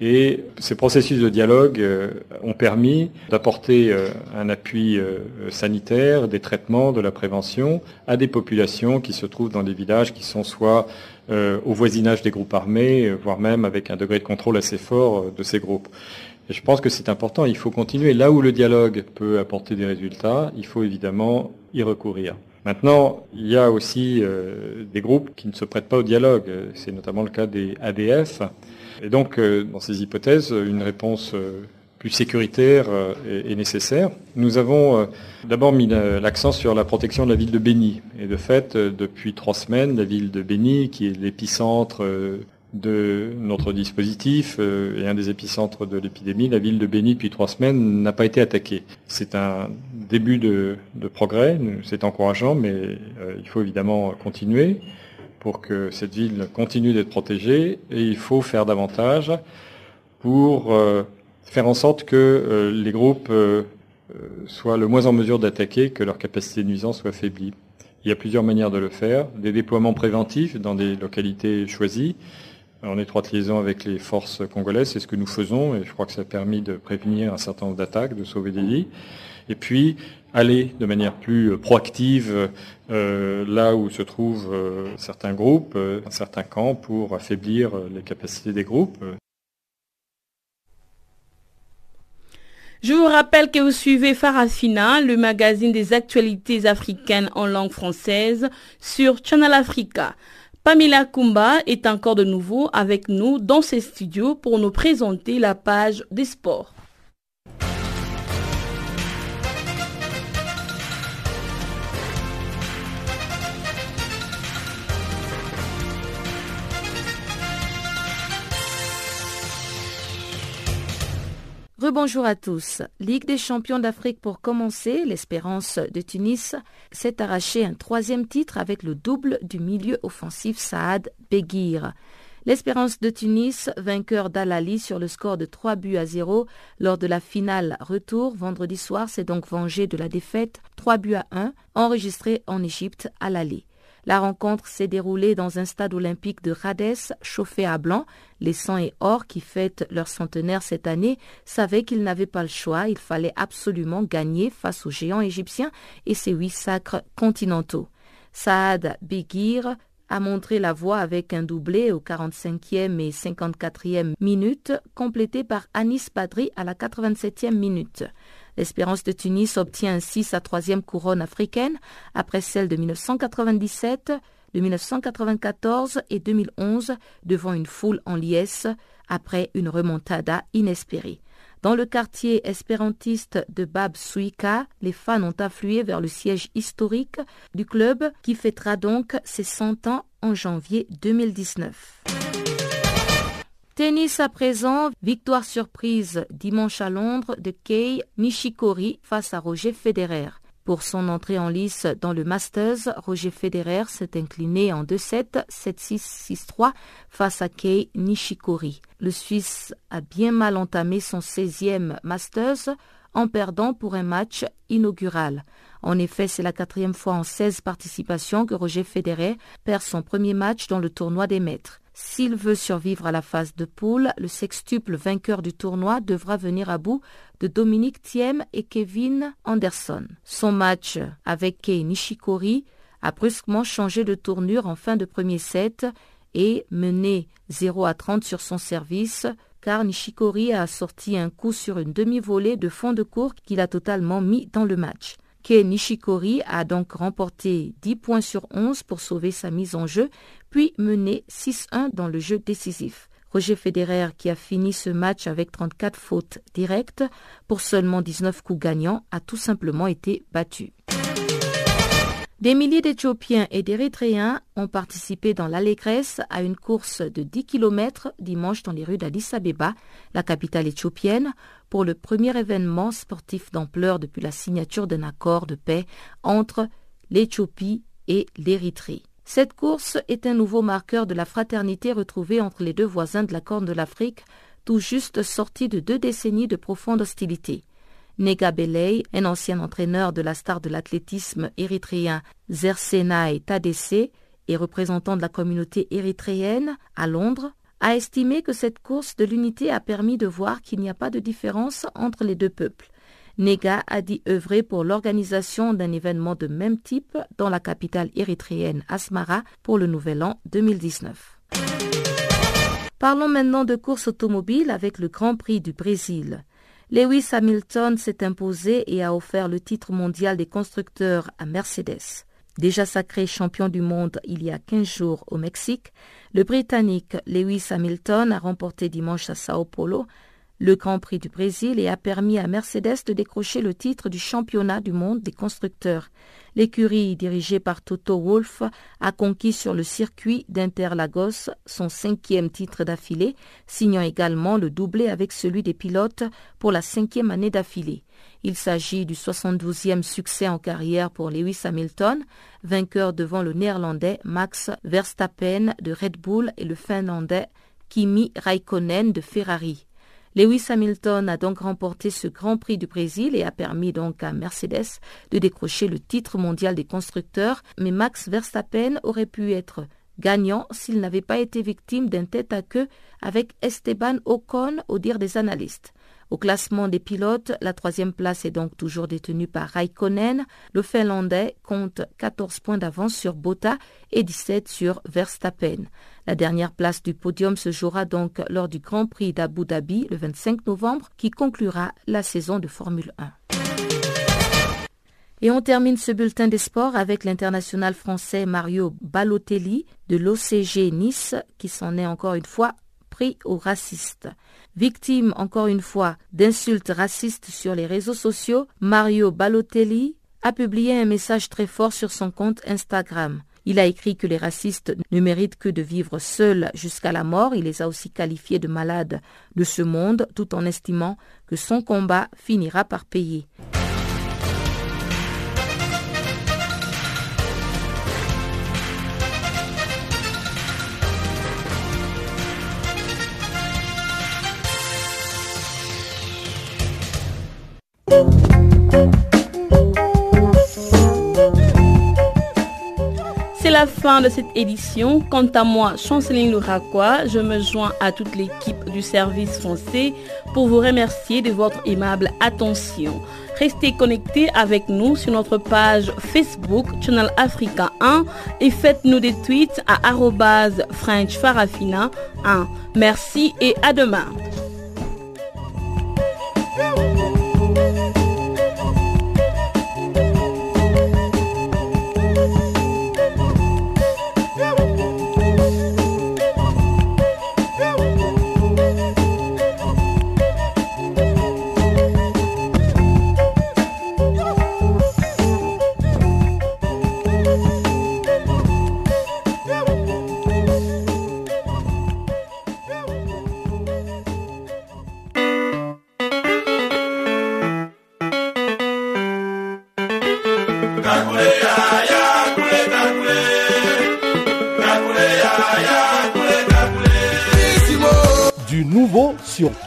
P: Et ces processus de dialogue euh, ont permis d'apporter euh, un appui euh, sanitaire, des traitements, de la prévention à des populations qui se trouvent dans des villages qui sont soit au voisinage des groupes armés, voire même avec un degré de contrôle assez fort de ces groupes. Je pense que c'est important, il faut continuer. Là où le dialogue peut apporter des résultats, il faut évidemment y recourir. Maintenant, il y a aussi des groupes qui ne se prêtent pas au dialogue. C'est notamment le cas des ADF, et donc, euh, dans ces hypothèses, une réponse euh, plus sécuritaire euh, est, nécessaire. Nous avons d'abord mis l'accent sur la protection de la ville de Béni. Et de fait, depuis trois semaines, la ville de Béni, qui est l'épicentre de notre dispositif et un des épicentres de l'épidémie, la ville de Béni, depuis trois semaines, n'a pas été attaquée. C'est un début de, progrès, c'est encourageant, mais il faut évidemment continuer pour que cette ville continue d'être protégée et il faut faire davantage pour euh, faire en sorte que euh, les groupes euh, soient le moins en mesure d'attaquer, que leur capacité de nuisance soit affaiblie. Il y a plusieurs manières de le faire. Des déploiements préventifs dans des localités choisies, en étroite liaison avec les forces congolaises, c'est ce que nous faisons et je crois que ça a permis de prévenir un certain nombre d'attaques, de sauver des vies. Et puis, aller de manière plus euh, proactive euh, là où se trouvent euh, certains groupes, certains camps, pour affaiblir les capacités des groupes.
C: Je vous rappelle que vous suivez Farafina, le magazine des actualités africaines en langue française sur Channel Africa. Pamela Kumba est encore de nouveau avec nous dans ses studios pour nous présenter la page des sports.
L: Rebonjour à tous. Ligue des champions d'Afrique pour commencer, l'espérance de Tunis s'est arraché un troisième titre avec le double du milieu offensif Saad Beguir. L'espérance de Tunis, vainqueur d'Al-Ali sur le score de 3 buts à 0 lors de la finale retour vendredi soir, s'est donc vengé de la défaite 3 buts à 1 enregistrée en Égypte à l'aller. La rencontre s'est déroulée dans un stade olympique de Rades, chauffé à blanc. Les 100 et or qui fêtent leur centenaire cette année savaient qu'ils n'avaient pas le choix. Il fallait absolument gagner face aux géants égyptiens et ses huit sacres continentaux. Saad Begir a montré la voie avec un doublé au 45e et 54e minutes, complété par Anis Badri à la 87e minute. L'Espérance de Tunis obtient ainsi sa troisième couronne africaine après celle de 1997, de 1994 et 2011 devant une foule en liesse après une remontada inespérée. Dans le quartier espérantiste de Bab Suika, les fans ont afflué vers le siège historique du club qui fêtera donc ses 100 ans en janvier 2019. Tennis à présent, victoire surprise dimanche à Londres de Kei Nishikori face à Roger Federer. Pour son entrée en lice dans le Masters, Roger Federer s'est incliné en 2-7, 7-6, 6-3 face à Kei Nishikori. Le Suisse a bien mal entamé son 16e Masters en perdant pour un match inaugural. En effet, c'est la quatrième fois en 16 participations que Roger Federer perd son premier match dans le tournoi des maîtres. S'il veut survivre à la phase de poule, le sextuple vainqueur du tournoi devra venir à bout de Dominique Thiem et Kevin Anderson. Son match avec Kei Nishikori a brusquement changé de tournure en fin de premier set et mené 0 à 30 sur son service car Nishikori a sorti un coup sur une demi-volée de fond de cours qu'il a totalement mis dans le match. Kei Nishikori a donc remporté 10 points sur 11 pour sauver sa mise en jeu, puis mené 6-1 dans le jeu décisif. Roger Federer, qui a fini ce match avec 34 fautes directes pour seulement 19 coups gagnants, a tout simplement été battu. Des milliers d'Éthiopiens et d'Érythréens ont participé dans l'allégresse à une course de 10 km dimanche dans les rues d'Addis Abeba, la capitale éthiopienne, pour le premier événement sportif d'ampleur depuis la signature d'un accord de paix entre l'Éthiopie et l'Érythrée. Cette course est un nouveau marqueur de la fraternité retrouvée entre les deux voisins de la Corne de l'Afrique, tout juste sortis de deux décennies de profonde hostilité. Nega Belay, un ancien entraîneur de la star de l'athlétisme érythréen Zersenay Tadesse et représentant de la communauté érythréenne à Londres, a estimé que cette course de l'unité a permis de voir qu'il n'y a pas de différence entre les deux peuples. Nega a dit œuvrer pour l'organisation d'un événement de même type dans la capitale érythréenne Asmara pour le nouvel an 2019. Parlons maintenant de course automobile avec le Grand Prix du Brésil. Lewis Hamilton s'est imposé et a offert le titre mondial des constructeurs à Mercedes. Déjà sacré champion du monde il y a 15 jours au Mexique, le Britannique Lewis Hamilton a remporté dimanche à Sao Paulo le Grand Prix du Brésil et a permis à Mercedes de décrocher le titre du championnat du monde des constructeurs. L'écurie dirigée par Toto Wolff a conquis sur le circuit d'Interlagos son cinquième titre d'affilée, signant également le doublé avec celui des pilotes pour la cinquième année d'affilée. Il s'agit du 72e succès en carrière pour Lewis Hamilton, vainqueur devant le néerlandais Max Verstappen de Red Bull et le finlandais Kimi Raikkonen de Ferrari. Lewis Hamilton a donc remporté ce Grand Prix du Brésil et a permis donc à Mercedes de décrocher le titre mondial des constructeurs, mais Max Verstappen aurait pu être gagnant s'il n'avait pas été victime d'un tête-à-queue avec Esteban Ocon au dire des analystes. Au classement des pilotes, la troisième place est donc toujours détenue par Raikkonen. Le Finlandais compte 14 points d'avance sur Botta et 17 sur Verstappen. La dernière place du podium se jouera donc lors du Grand Prix d'Abu Dhabi le 25 novembre qui conclura la saison de Formule 1. Et on termine ce bulletin des sports avec l'international français Mario Balotelli de l'OCG Nice qui s'en est encore une fois pris aux racistes. Victime encore une fois d'insultes racistes sur les réseaux sociaux, Mario Balotelli a publié un message très fort sur son compte Instagram. Il a écrit que les racistes ne méritent que de vivre seuls jusqu'à la mort. Il les a aussi qualifiés de malades de ce monde, tout en estimant que son combat finira par payer.
C: La fin de cette édition. Quant à moi, Chanceline Louraquois, je me joins à toute l'équipe du service français pour vous remercier de votre aimable attention. Restez connectés avec nous sur notre page Facebook Channel Africa 1 et faites-nous des tweets à French Farafina 1. Merci et à demain.